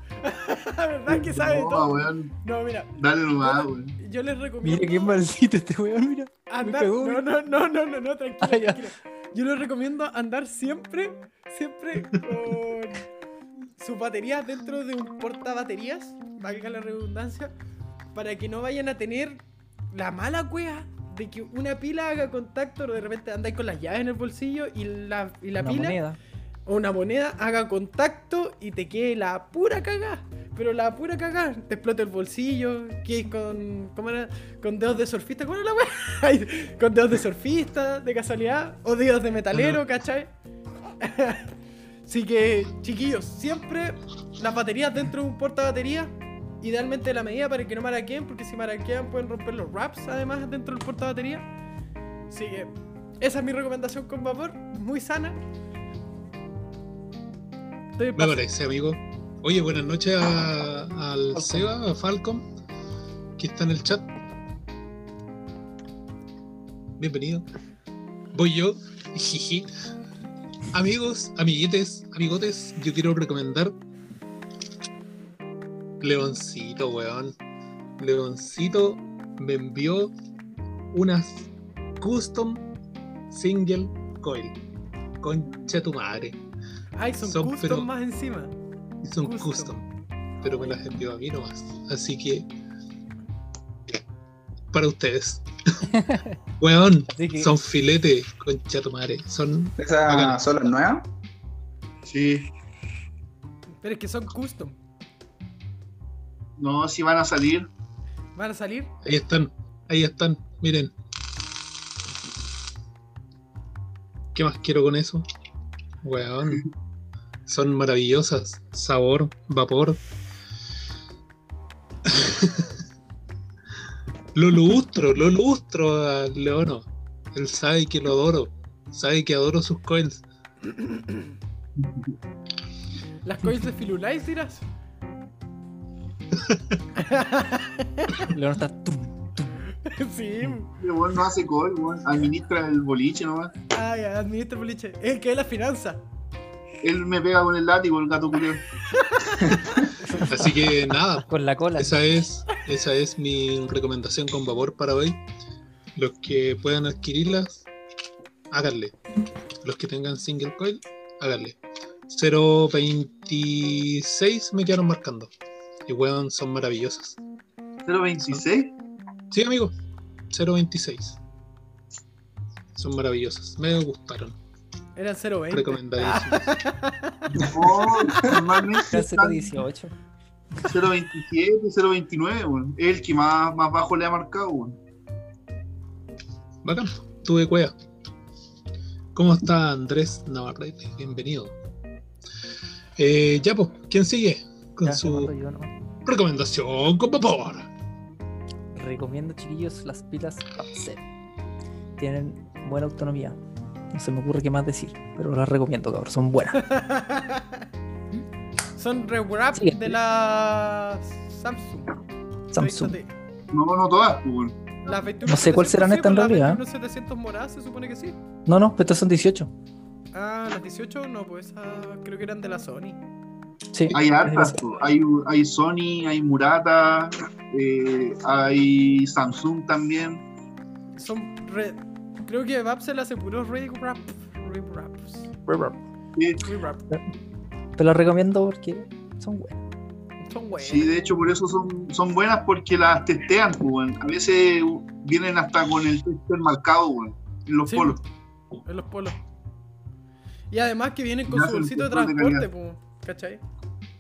¿Verdad que sabe No, todo? weón. No, mira. Dale nomás, yo- weón. Yo les recomiendo. Mira qué maldito este weón, mira. Andar, cagó, no, no, no, no, no, no, tranquilo, Ah, tranquilo. Yo les recomiendo andar siempre, siempre con sus baterías dentro de un portabaterías, valga la redundancia, para que no vayan a tener la mala cueva de que una pila haga contacto, o de repente andáis con las llaves en el bolsillo y la, y la Una pila moneda. O una moneda haga contacto y te quede la pura cagá. Pero la pura cagá, te explota el bolsillo, que con. ¿Cómo era? Con dedos de surfista, ¿cómo era la weá? Con dedos de surfista, de casualidad, o dedos de metalero, ¿cachai? Así que, chiquillos, siempre las baterías dentro de un porta baterías, idealmente la medida para que no maraqueen, porque si maraquean pueden romper los wraps además dentro del porta batería. Así que, esa es mi recomendación con vapor, muy sana. Me parece, amigo. Oye, buenas noches a- al Seba, a Falcon, que está en el chat. Bienvenido. Voy yo. Jiji. Amigos, amiguetes, amigotes, yo quiero recomendar Leoncito, weón. Leoncito me envió unas custom single coil. Concha tu madre. Ay, son, Son, custom pero- más encima. Son Custom. custom. Pero me las envió a mí nomás. Así que. Para ustedes. Weón, que- son filete, concha tu madre. Son. ¿Esas son las nuevas? Sí. Pero es que son custom. No, si van a salir. ¿Van a salir? Ahí están, ahí están. Miren. ¿Qué más quiero con eso? Weón. Son maravillosas. Sabor, vapor. lo lustro, lo lustro a Leono. Él sabe que lo adoro. Sabe que adoro sus coils. ¿Las coins de Firulais dirás? León está. tum. sí. El weón no hace call, weón. Administra el boliche nomás. Ay, administra el boliche. Es el que es la finanza. Él me pega con el látigo, el gato culiao. Así que nada, Con la cola. esa es, esa es mi recomendación con vapor para hoy. Los que puedan adquirirlas, háganle. Los que tengan single coil, háganle. 0.26 me quedaron marcando. Y weón, son maravillosas. 026. Sí, amigo. 0.26. Son maravillosas. Me gustaron. Eran 0.20. Recomendadísimas. No, normalmente Era están 018. 027, 029, weón. Es el que más, más bajo le ha marcado, weón. Bacán. Tuve cueva. ¿Cómo está Andrés Navarrete? Bienvenido. Eh, ya, pues, ¿quién sigue? Con Ya, su yo, ¿no? recomendación con vapor. Recomiendo, chiquillos, las pilas Upset. Tienen buena autonomía. No se me ocurre qué más decir, pero las recomiendo, cabrón. Son buenas. Son rewrap Sí. de la Samsung. Samsung. No, no todas, pues. Las 21 No sé cuál serán estas en las realidad. 21 moradas se supone que sí. No, no, estas son 18. Ah, las 18 no, pues ah, creo que eran de la Sony. Sí. Hay hartas, hay, hay Sony, hay Murata, eh, hay Samsung también. Son re... Creo que Vapsel hace puros rewrap. Rewraps. Sí, Rewrap. Te las recomiendo porque son buenas. Son buenos. Sí, de hecho, por eso son, son buenas porque las testean, pues, weón. A veces vienen hasta con el tester marcado, weón, en los Sí. polos. En los polos. Y además que vienen con Ya su bolsito de transporte, pues, ¿cachai?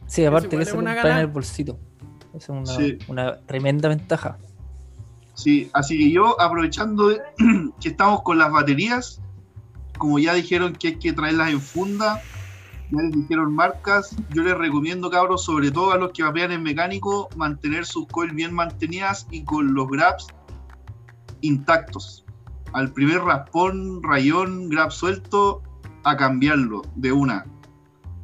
Sí, aparte que eso una en el bolsito. Esa es una, Sí. una tremenda ventaja. Sí, así que yo, aprovechando de- que estamos con las baterías, como ya dijeron que hay que traerlas en funda, ya les dijeron marcas, yo les recomiendo, cabros, sobre todo a los que vapean en mecánico, mantener sus coils bien mantenidas y con los grabs intactos. Al primer raspón, rayón, grab suelto, a cambiarlo de una.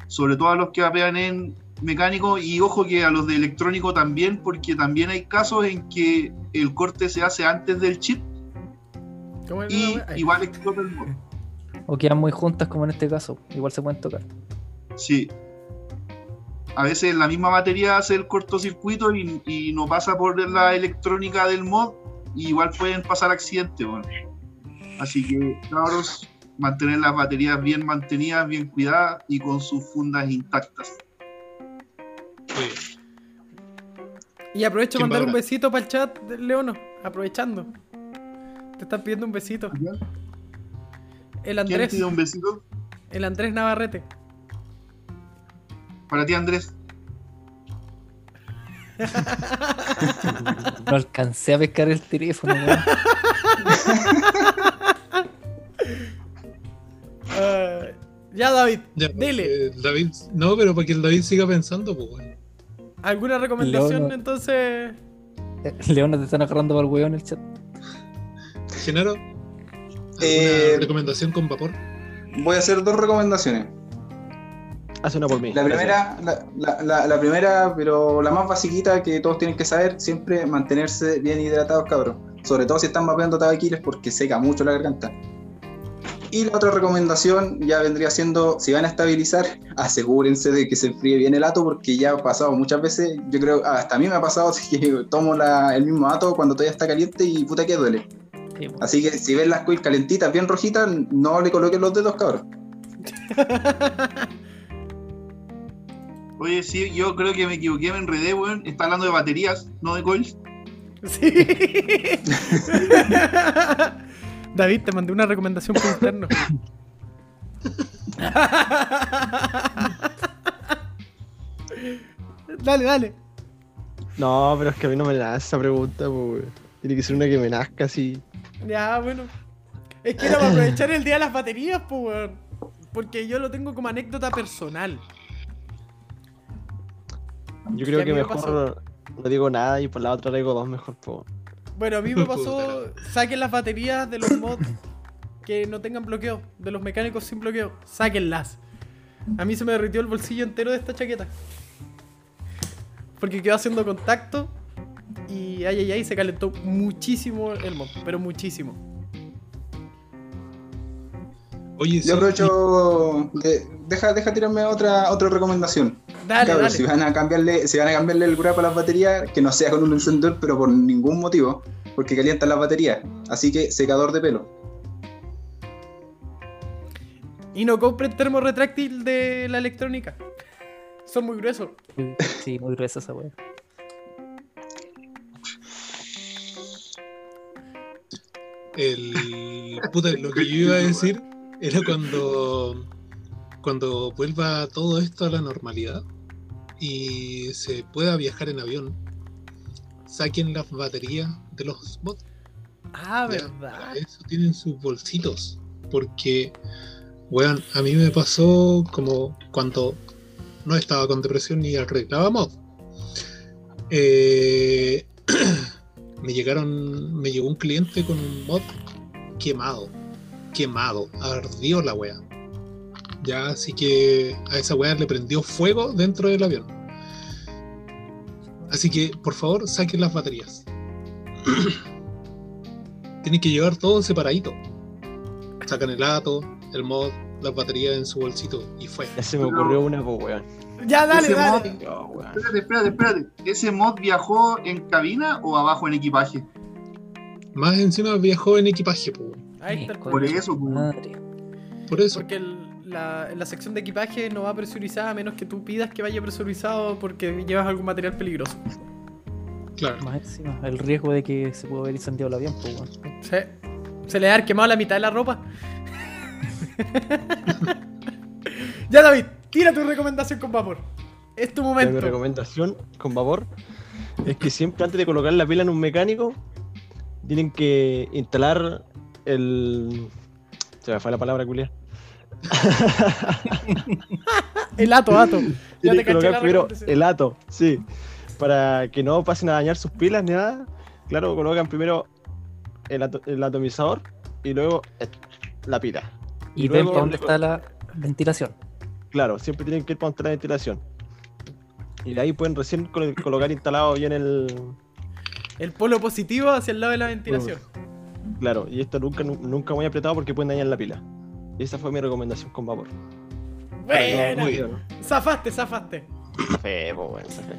Sobre todo a los que vapean en mecánico y ojo que a los de electrónico también, porque también hay casos en que el corte se hace antes del chip ¿Cómo es y igual explota el modo. O quedan muy juntas como en este caso. Igual se pueden tocar. Sí. A veces la misma batería hace el cortocircuito y, y no pasa por la electrónica del mod, y igual pueden pasar accidentes. bueno. Así que, cabros, mantener las baterías bien mantenidas, bien cuidadas y con sus fundas intactas. Y aprovecho de ¿Quién va mandar un besito para el chat, de Leono. Aprovechando. Te están pidiendo un besito. El ¿Quién Andrés. pide un besito? El Andrés Navarrete. Para ti, Andrés. No alcancé a pescar el teléfono, weón. Ya, David. ya, Dile. eh, David, no, pero para que el David siga pensando, pues bueno. ¿Alguna recomendación entonces? León, te están agarrando para el weón en el chat. Genaro, ¿alguna Eh, recomendación con vapor? Voy a hacer dos recomendaciones. Hace una por mí. La primera, la, la- la- la primera, pero la más basiquita que todos tienen que saber, siempre mantenerse bien hidratados, cabros. Sobre todo si están mapeando tabaquiles porque seca mucho la garganta. Y la otra recomendación ya vendría siendo, si van a estabilizar, asegúrense de que se enfríe bien el ato porque ya ha pasado muchas veces, yo creo, hasta a mí me ha pasado así que tomo la- el mismo ato cuando todavía está caliente y puta que duele. Sí, po. Así que si ven las coils calentitas, bien rojitas, no le coloquen los dedos, cabros. Oye, sí, yo creo que me equivoqué, me enredé, weón. Está hablando de baterías, no de coils. Sí. David, te mandé una recomendación por interno. dale, dale. No, pero es que a mí no me da esa pregunta, po, weón. Tiene que ser una que me nazca así. Ya, bueno. Es que era para aprovechar el día de las baterías, pues, weón. Porque yo lo tengo como anécdota personal. Yo creo que me mejor no digo nada y por la otra traigo dos mejor, po. Bueno, a mí me pasó, saquen las baterías de los mods que no tengan bloqueo, de los mecánicos sin bloqueo, sáquenlas. A mí se me derritió el bolsillo entero de esta chaqueta. Porque quedó haciendo contacto y ay ay ay se calentó muchísimo el mod, pero muchísimo. Oye, Yo aprovecho. de- deja, deja tirarme otra, otra recomendación. Dale, Cabros, dale. si van a cambiarle, si van a cambiarle el grapa a las baterías, que no sea con un encendedor, pero por ningún motivo, porque calientan las baterías. Así que secador de pelo. Y no compren termo retráctil de la electrónica. Son muy gruesos. Sí, muy gruesa esa weá. el puta, lo que yo iba a decir era cuando cuando vuelva todo esto a la normalidad y se pueda viajar en avión saquen las baterías de los bots. Ah, verdad. para eso tienen sus bolsitos porque weón a mí me pasó como cuando no estaba con depresión ni arreglaba mod Eh, me llegaron me llegó un cliente con un mod quemado quemado ardió la wea ya así que a esa wea le prendió fuego dentro del avión así que por favor saquen las baterías tienen que llevar todo separadito sacan el ato el mod las baterías en su bolsito y fue Ya se me ocurrió una, po, weón. Ya, dale, dale. mod- weón. Espérate, espérate, espérate. ¿Ese mod viajó en cabina o abajo en equipaje? más encima viajó en equipaje po, Ahí está el Por eso, pues. Madre. por eso Porque el- la, la sección de equipaje no va presurizada a menos que tú pidas que vaya presurizado porque llevas algún material peligroso. claro Más encima, el riesgo de que se pueda haber incendiado el avión, pues, weón. Se, se le ha quemado la mitad de la ropa. ya, David, tira tu recomendación con vapor. Es tu Ya, Mi momento. recomendación con vapor es que siempre antes de colocar la pila en un mecánico tienen que instalar el. Se me fue la palabra, culiar. El ato, ato. Ya te colocar primero el ato, sí. Para que no pasen a dañar sus pilas ni nada. Claro, colocan primero el, ato- el atomizador y luego la pila. Y, Y ven luego- para dónde está la ventilación. Claro, siempre tienen que ir para donde está la ventilación. Y de ahí pueden recién colo- colocar instalado bien el. El polo positivo hacia el lado de la ventilación. Claro, y esto nunca, nu- nunca muy apretado porque pueden dañar la pila. Y esa fue mi recomendación con vapor. Buena. muy bien. Zafaste, zafaste. Weón, esa fe.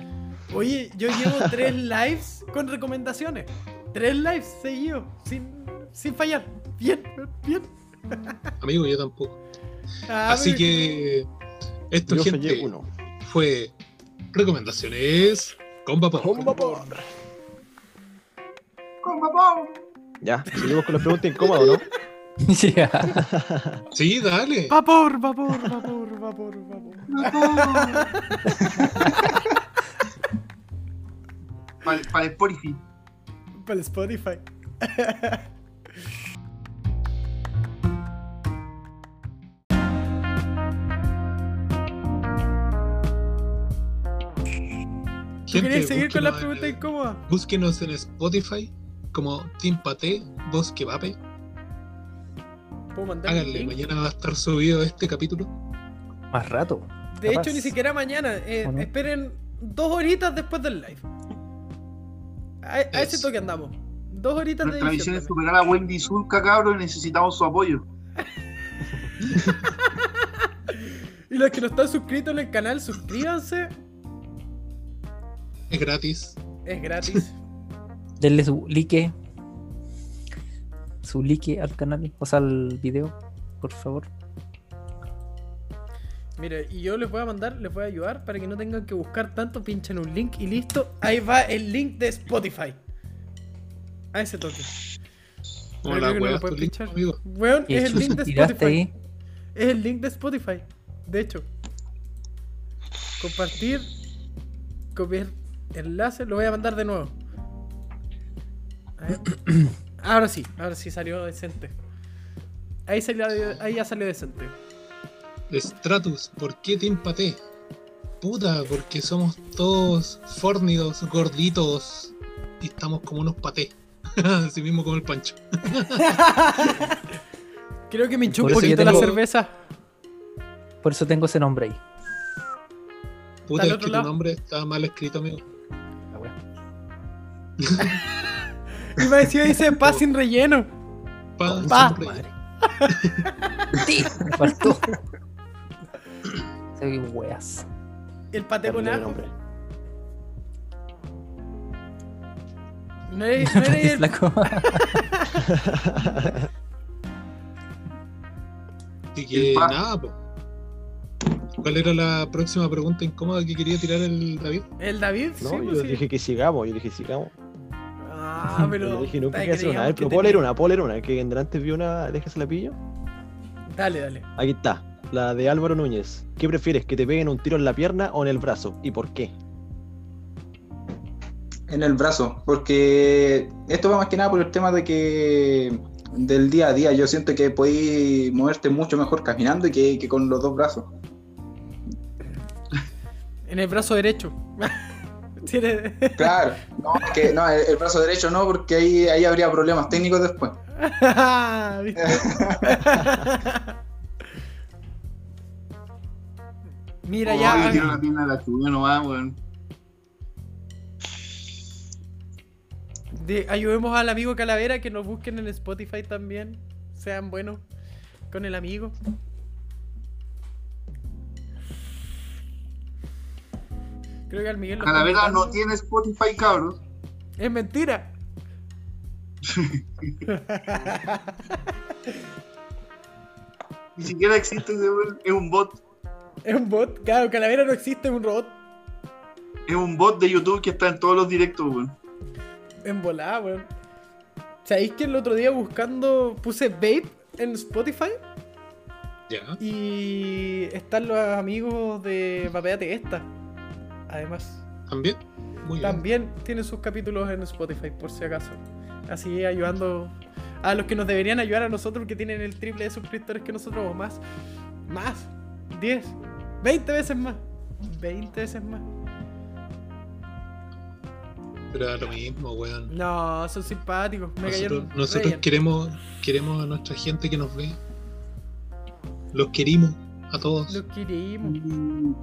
Oye, yo llevo tres lives con recomendaciones. Tres lives seguidos, sin, sin fallar. Bien, bien. amigo yo tampoco Ah, así que esto Yo gente uno. fue recomendaciones con vapor Con vapor. ¡Con vapor! Ya, seguimos con las preguntas incómodas, ¿no? Ya. sí dale Vapor, vapor, vapor, vapor, vapor. Para, para el Spotify. Para el Spotify. ¿Tú querías seguir con la búsquenos pregunta en- incómoda? búsquenos en Spotify como Team Pate Bosque Vape ¿Puedo mandar el háganle link? mañana va a estar subido este capítulo Más rato. De capaz. hecho, ni siquiera mañana. eh. Esperen dos horitas después del live. A, a ese toque andamos. Dos horitas de Nuestra misión edición. es superar a Wendy Zulka, cabrón, y necesitamos su apoyo. Y los que no están suscritos en el canal, suscríbanse. es gratis Es gratis. Denle su like. Su like al canal, o sea, al video, por favor. Mire, y yo les voy a mandar, les voy a ayudar para que no tengan que buscar tanto, pinchen un link y listo. Ahí va el link de Spotify. A ese toque. Como Creo la que no wea, lo puede tu link, pinchar. amigo. Weón, ¿Qué es el link de Spotify. ahí? Es el link de Spotify. De hecho. Compartir. Copiar enlace. Lo voy a mandar de nuevo. A ver. Ahora sí, ahora sí salió decente. Ahí, salió, ahí ya salió decente. Stratus, ¿por qué te empaté? Puta, porque somos todos fornidos, gorditos y estamos como unos patés. Así mismo como el pancho. Creo que me hinchó un poquito la tengo- cerveza. Por eso tengo ese nombre ahí. Puta, es otro que tu nombre está mal escrito, amigo. La wea. Y me decía, dice pa sin relleno. Pa, Pa. siempre. Madre. Me faltó. Soy weas. El pate con ajo. No eres, no eres el, Flaco. Así que nada, po. ¿Cuál era la próxima pregunta incómoda que quería tirar el David? el David. No, sí, yo pues sí. dije que sigamos, yo dije sigamos. Ah, pero. Yo dije hacer una. A ver, que pero puedo leer tenía- una, puedo leer una, que en delante vi una, déjese la pillo. Dale, dale. Aquí está, la de Álvaro Núñez. ¿Qué prefieres, que te peguen un tiro en la pierna o en el brazo? ¿Y por qué? En el brazo, porque esto va más que nada por el tema de que del día a día yo siento que podéis moverte mucho mejor caminando que, que con los dos brazos. En el brazo derecho. Tiene- Claro, no, es que no, el, el brazo derecho no, porque ahí, ahí habría problemas técnicos después. Mira Oh, ya. le tiro la pierna a la chuga nomás, weón. de- ayudemos al amigo Calavera que nos busquen en Spotify también. Sean buenos con el amigo. Creo que al Miguel Calavera no tiene Spotify, cabros. Es mentira. Ni siquiera existe ese weón. Es un bot. Es un bot. Claro, Calavera no existe, es un robot. Es un bot de YouTube que está en todos los directos, weón. En volada, weón. ¿Sabéis que el otro día buscando puse Vape en Spotify? Ya. Y están los amigos de Papeate Esta. Además, ¿También? Muy bien. también tienen sus capítulos en Spotify, por si acaso. Así ayudando a los que nos deberían ayudar a nosotros que tienen el triple de suscriptores que nosotros o más. Más. 10. 20 veces más. 20 veces más. Pero era lo mismo, weón. No, son simpáticos. Me Nosotros, cayeron. nosotros queremos, queremos a nuestra gente que nos ve. Los querimos a todos. Los querimos.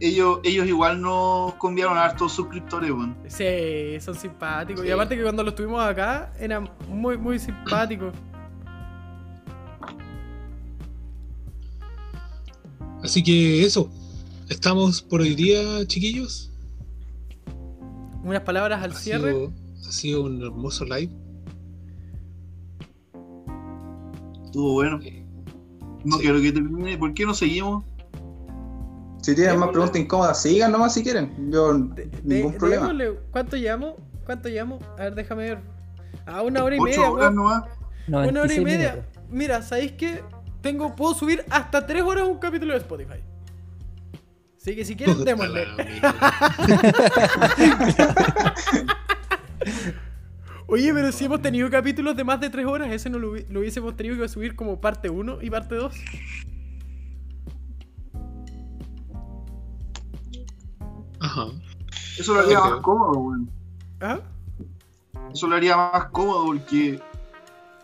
Ellos, ellos igual nos conviaron a hartos suscriptores, weón. Sí, son simpáticos. Y aparte que cuando los tuvimos acá, eran muy, muy simpáticos. Así que eso. Estamos por hoy día, chiquillos. Unas palabras al Ha cierre. sido, ha sido un hermoso live. Estuvo bueno. No Sí. quiero que termine. ¿Por qué no seguimos? Si tienen más preguntas incómodas, sigan nomás si quieren. Yo, De- de- ningún problema. démosle- ¿Cuánto llamo? ¿Cuánto llamo? A ver, déjame ver. A una hora y Ocho media, horas nomás. Una hora y 96 media. minutos. Mira, ¿sabéis qué? Tengo, puedo subir hasta tres horas un capítulo de Spotify. Así que si quieren, démosle. Oye, pero si hemos tenido capítulos de más de tres horas, ese no lo, hubi- lo hubiésemos tenido que subir como parte 1 y parte 2. Ajá. Eso lo haría más cómodo, weón. ¿Ah? Eso lo haría más cómodo porque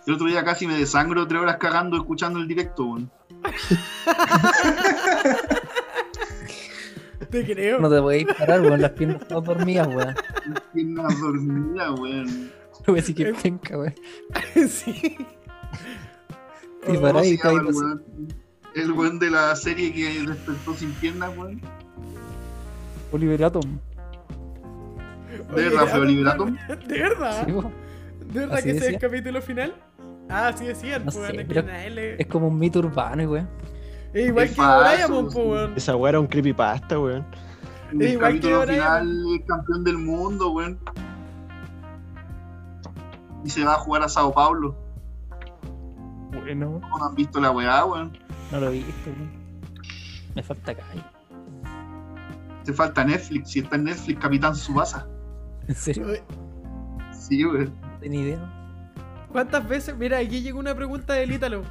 el otro día casi me desangro tres horas cagando escuchando el directo, weón. Te creo. No te voy a parar, weón. Las piernas todas dormidas, weón. Piernas dormidas, weón. Voy a decir que penca, weón. sí. Y Oh, para ¿Cómo ahí se llama el caí, weón? El weón de la serie que despertó sin piernas, weón. Oliver Atom. ¿De verdad fue Oliver Atom? ¿De verdad? Sí. ¿De verdad que ese es el capítulo final? Ah, sí decían. No sé, es que pero nadie le- Es como un mito urbano, weón. Es igual Es que Doraemon, weón. Esa weá era un creepypasta, weón. Es igual que capítulo Doraemon. final, el campeón del mundo, weón. Y se va a jugar a Sao Paulo. Bueno, ¿Cómo no han visto la weá, weón? no lo he visto, weón. Me falta calle. Te falta Netflix. Si está en Netflix, Capitán Subasa. ¿En serio? Sí, weón. No tenía idea. ¿Cuántas veces? Mira, aquí llegó una pregunta del Ítalo.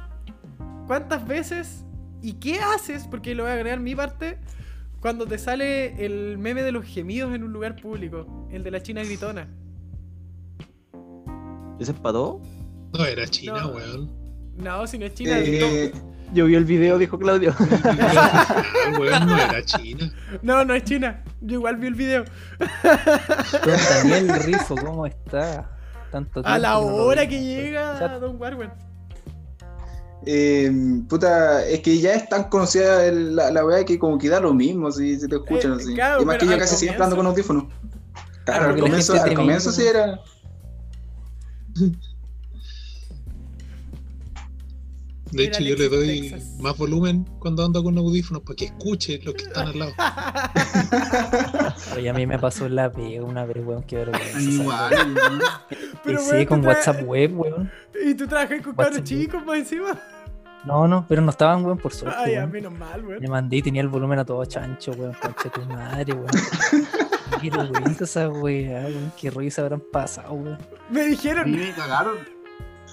¿Cuántas veces y qué haces? Porque lo voy a agregar mi parte. Cuando te sale el meme de los gemidos en un lugar público. El de la China gritona. ¿Ese es para todo? No, era China, No. weón. No, si no es China. Eh, Yo vi el video, dijo Claudio. Weón, no era China. No, no es China. Yo igual vi el video. Don Daniel Rifo, ¿cómo está? Tanto A la no hora que llega Chat. Don Warwen. eh, puta, es que ya es tan conocida el- la, la weá que como que da lo mismo si, si te escuchan Eh, así. claro, y más que yo casi siempre ando comienzo- con audífonos. Claro, al comienzo, al comienzo sí era. De hecho, yo le doy Texas. más volumen cuando ando con audífonos para que escuche los que están al lado. Oye, a mí me pasó la pega una vez, weón, qué vergüenza. Igual. Pero, Sí, weón, con WhatsApp web, weón. Y tú trabajas con cabros WhatsApp. chicos más encima. No, no, pero no estaban, weón, por suerte. Ay, a weón. menos mal, weón. Me mandé y tenía el volumen a todo chancho, weón, concha tu madre, weón. Qué vergüenza esa weá, weón. Qué rollo se habrán pasado, weón. Me A dijeron. me cagaron.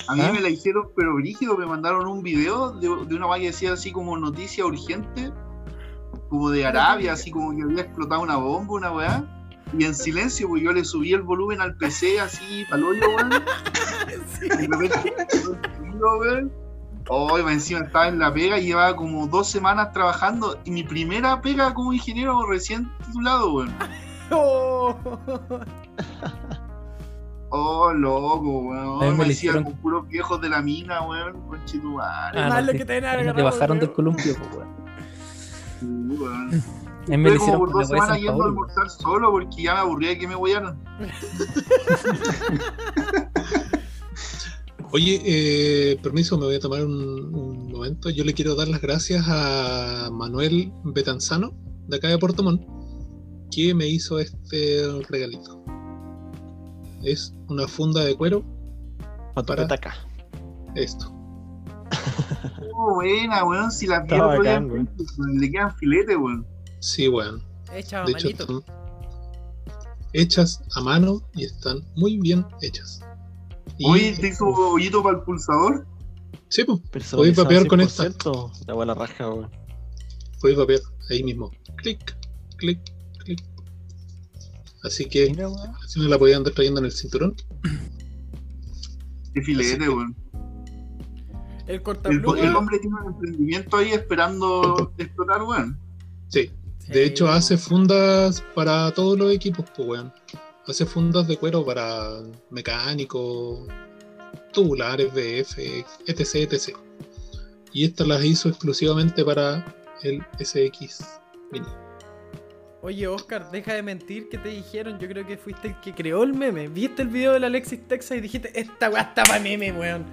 A mí ¿Ah? me la hicieron, pero brígido, me mandaron un video de, de una valle que decía así como noticia urgente, como de Arabia, así como que había explotado una bomba, una weá. Y en silencio, pues yo le subí el volumen al PC así, pa'l hoyo, weón. Sí. Y de repente, weón. Oh, encima estaba en la pega y llevaba como dos semanas trabajando. Y mi primera pega como ingeniero recién titulado, weón. Oh. Oh, loco, weón. me Me hicieron- con puros viejos de la mina, weón. Conchetumare. Ah, Más no, lo te- que te no te bajaron del columpio, weón. Sí, weón. Me Estuve como hicieron por dos semanas yendo a almorzar solo porque ya me aburría de que me huearan. Oye, eh, permiso, me voy a tomar un, un momento. Yo le quiero dar las gracias a Manuel Betanzano, de acá de Puerto Montt, que me hizo este regalito. Es una funda de cuero, Para. petaca. esto. Oh, buena, weón. Si las vi el Está otro día, bacán, weón. le quedan filete, weón. Sí, weón. Hecha a De hecho, están hechas a mano y están muy bien hechas. Y- Oye, te hizo hoyito para el pulsador. Sí, pues, Personalizado vapear con esta. 100%. La buena raja, weón. podéis vapear ahí mismo. Clic, clic. Así que Mira, no la podía andar trayendo en el cinturón. Qué filete, que- weón. El El, el hombre tiene un emprendimiento ahí esperando explotar, weón. Sí, Sí. de hecho hace fundas para todos los equipos, pues weón. Hace fundas de cuero para mecánicos, tubulares, BF, etc, etc. Y estas las hizo exclusivamente para el SX Mini. Oye, Oscar, deja de mentir que te dijeron. Yo creo que fuiste el que creó el meme. Viste el video del Alexis Texas y dijiste, esta weá está para meme, weón.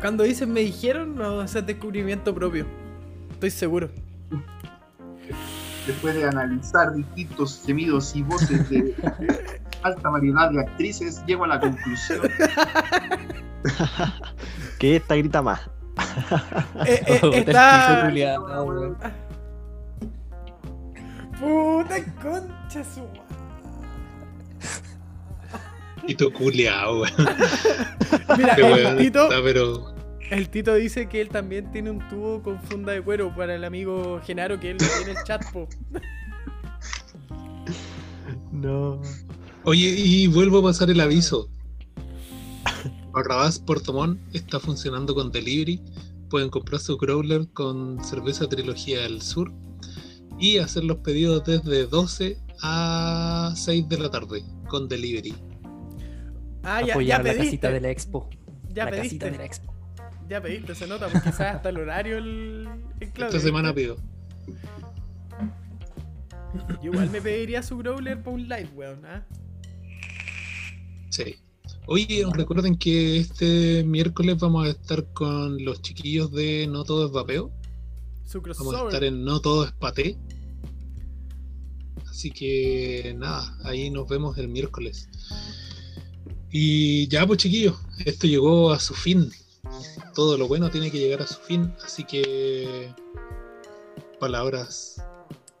Cuando dices me dijeron, no, ese es descubrimiento propio. Estoy seguro. Después de analizar distintos gemidos y voces de alta variedad de actrices, llego a la conclusión. Que esta grita más. Eh, eh, está. Puta concha su tu culiao. Mira, Qué el Tito, está, pero el Tito dice que él también tiene un tubo con funda de cuero para el amigo Genaro que él lo tiene en el chat, po. No. Oye, y vuelvo a pasar el aviso. Barrabás Puerto Montt está funcionando con delivery. Pueden comprar su crawler con cerveza Trilogía del Sur y hacer los pedidos desde 12 a 6 de la tarde con delivery. Ah, ya, Apoyar ya la pediste. casita de la expo. Ya la pediste. casita de la expo. Ya pediste, se nota, porque quizás hasta el horario el, el Claudio, Esta semana pido. Yo igual me pediría su growler para un live, weón. ¿ah? Sí. Oye, recuerden que este miércoles vamos a estar con los chiquillos de No Todo es Vapeo. Vamos a estar en No Todo es Paté. Así que nada, ahí nos vemos el miércoles. Y ya, pues chiquillos, esto llegó a su fin. Todo lo bueno tiene que llegar a su fin. Así que palabras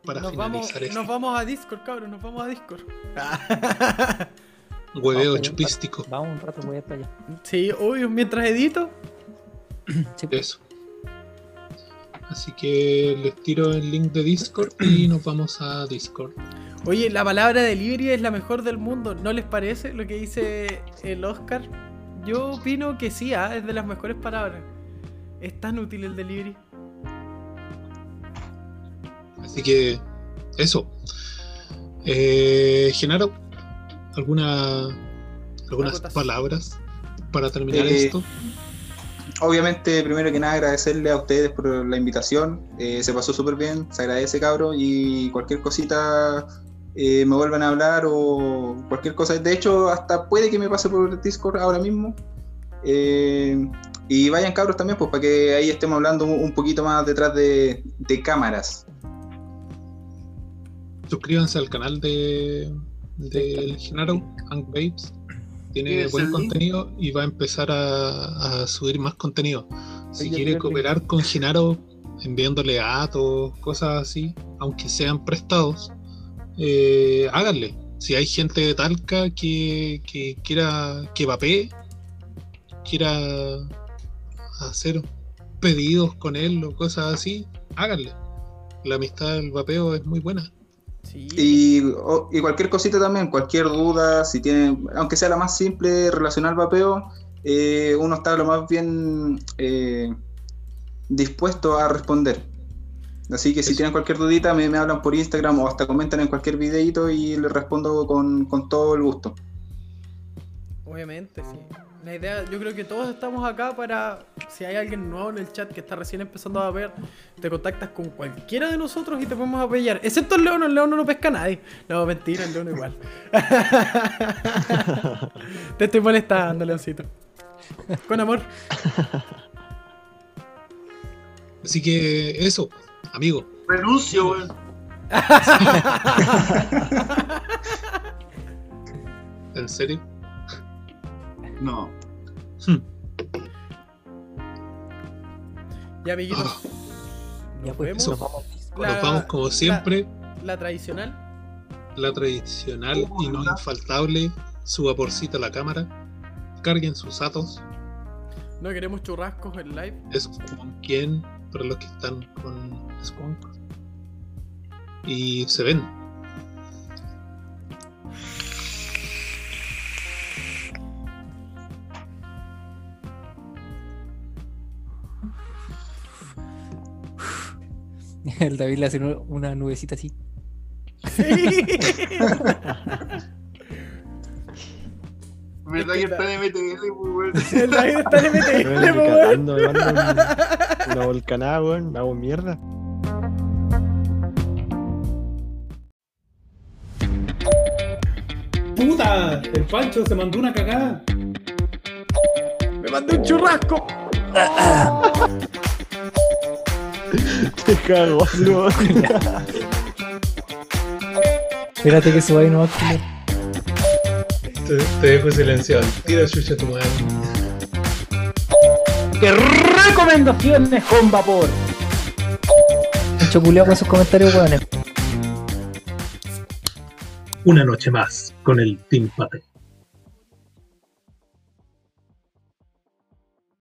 para Nos vamos, finalizar esto. nos vamos a Discord, cabrón, nos vamos a Discord. Hueveo Vamos, chupístico. Vamos un rato, voy a para allá. sí, obvio, mientras edito. Sí. Eso. Así que les tiro el link de Discord y nos vamos a Discord. Oye, la palabra delivery es la mejor del mundo, ¿no les parece lo que dice el Oscar? Yo opino que sí, ah, es de las mejores palabras. Es tan útil el delivery. Así que eso. Eh, Genaro, ¿alguna, algunas palabras para terminar Eh, esto? Obviamente, primero que nada, agradecerle a ustedes por la invitación. Eh, se pasó súper bien, se agradece, cabro. Y cualquier cosita eh, me vuelvan a hablar o cualquier cosa. De hecho, hasta puede que me pase por Discord ahora mismo. Eh, y vayan, cabros, también, pues para que ahí estemos hablando un un poquito más detrás de, de cámaras. Suscríbanse al canal de del Genaro, Hank Babes. Tiene ¿Tienes buen contenido y va a empezar a, a subir más contenido. Si quiere cooperar con Genaro enviándole datos, cosas así, aunque sean prestados, eh, háganle. Si hay gente de Talca que, que quiera que vapee, quiera hacer pedidos con él o cosas así, háganle. La amistad del vapeo es muy buena. Sí. Y, o- y cualquier cosita también, cualquier duda, si tienen, aunque sea la más simple relacionada al vapeo, eh, uno está lo más bien eh, dispuesto a responder. Así que si Eso. tienen cualquier dudita, me, me hablan por Instagram o hasta comentan en cualquier videito y les respondo con, con todo el gusto. Obviamente, sí. La idea, yo creo que todos estamos acá para, si hay alguien nuevo en el chat que está recién empezando a ver, te contactas con cualquiera de nosotros y te podemos apoyar. Excepto el león, el león no lo pesca a nadie. No, mentira, el león igual. te estoy molestando, leoncito. Con amor. Así que eso, amigo. Renuncio, weón. ¿En serio? No. Ya, amiguitos. Ya pues, vemos. nos vamos. La- Nos vamos como siempre, La tradicional. la tradicional y no infaltable, su vaporcito a la cámara, carguen sus datos, No queremos churrascos en live. es con quien, para los que están con Skunk. Y se ven. El David le hace una- nubecita así. ¿Verdad que está en MTL, weón? El David está en MTL, Weón, me mando un- una volcanada, weón, me hago mierda. ¡Puta! El Pancho se mandó una cagada. Me mandé un churrasco. Te cago, weón. Espérate que suba ahí nomás. Te, te dejo silenciado. Tira chucha tu madre. ¡Qué recomendaciones con vapor! Mucho culiao con sus comentarios, weones. Una noche más con el Team Pate.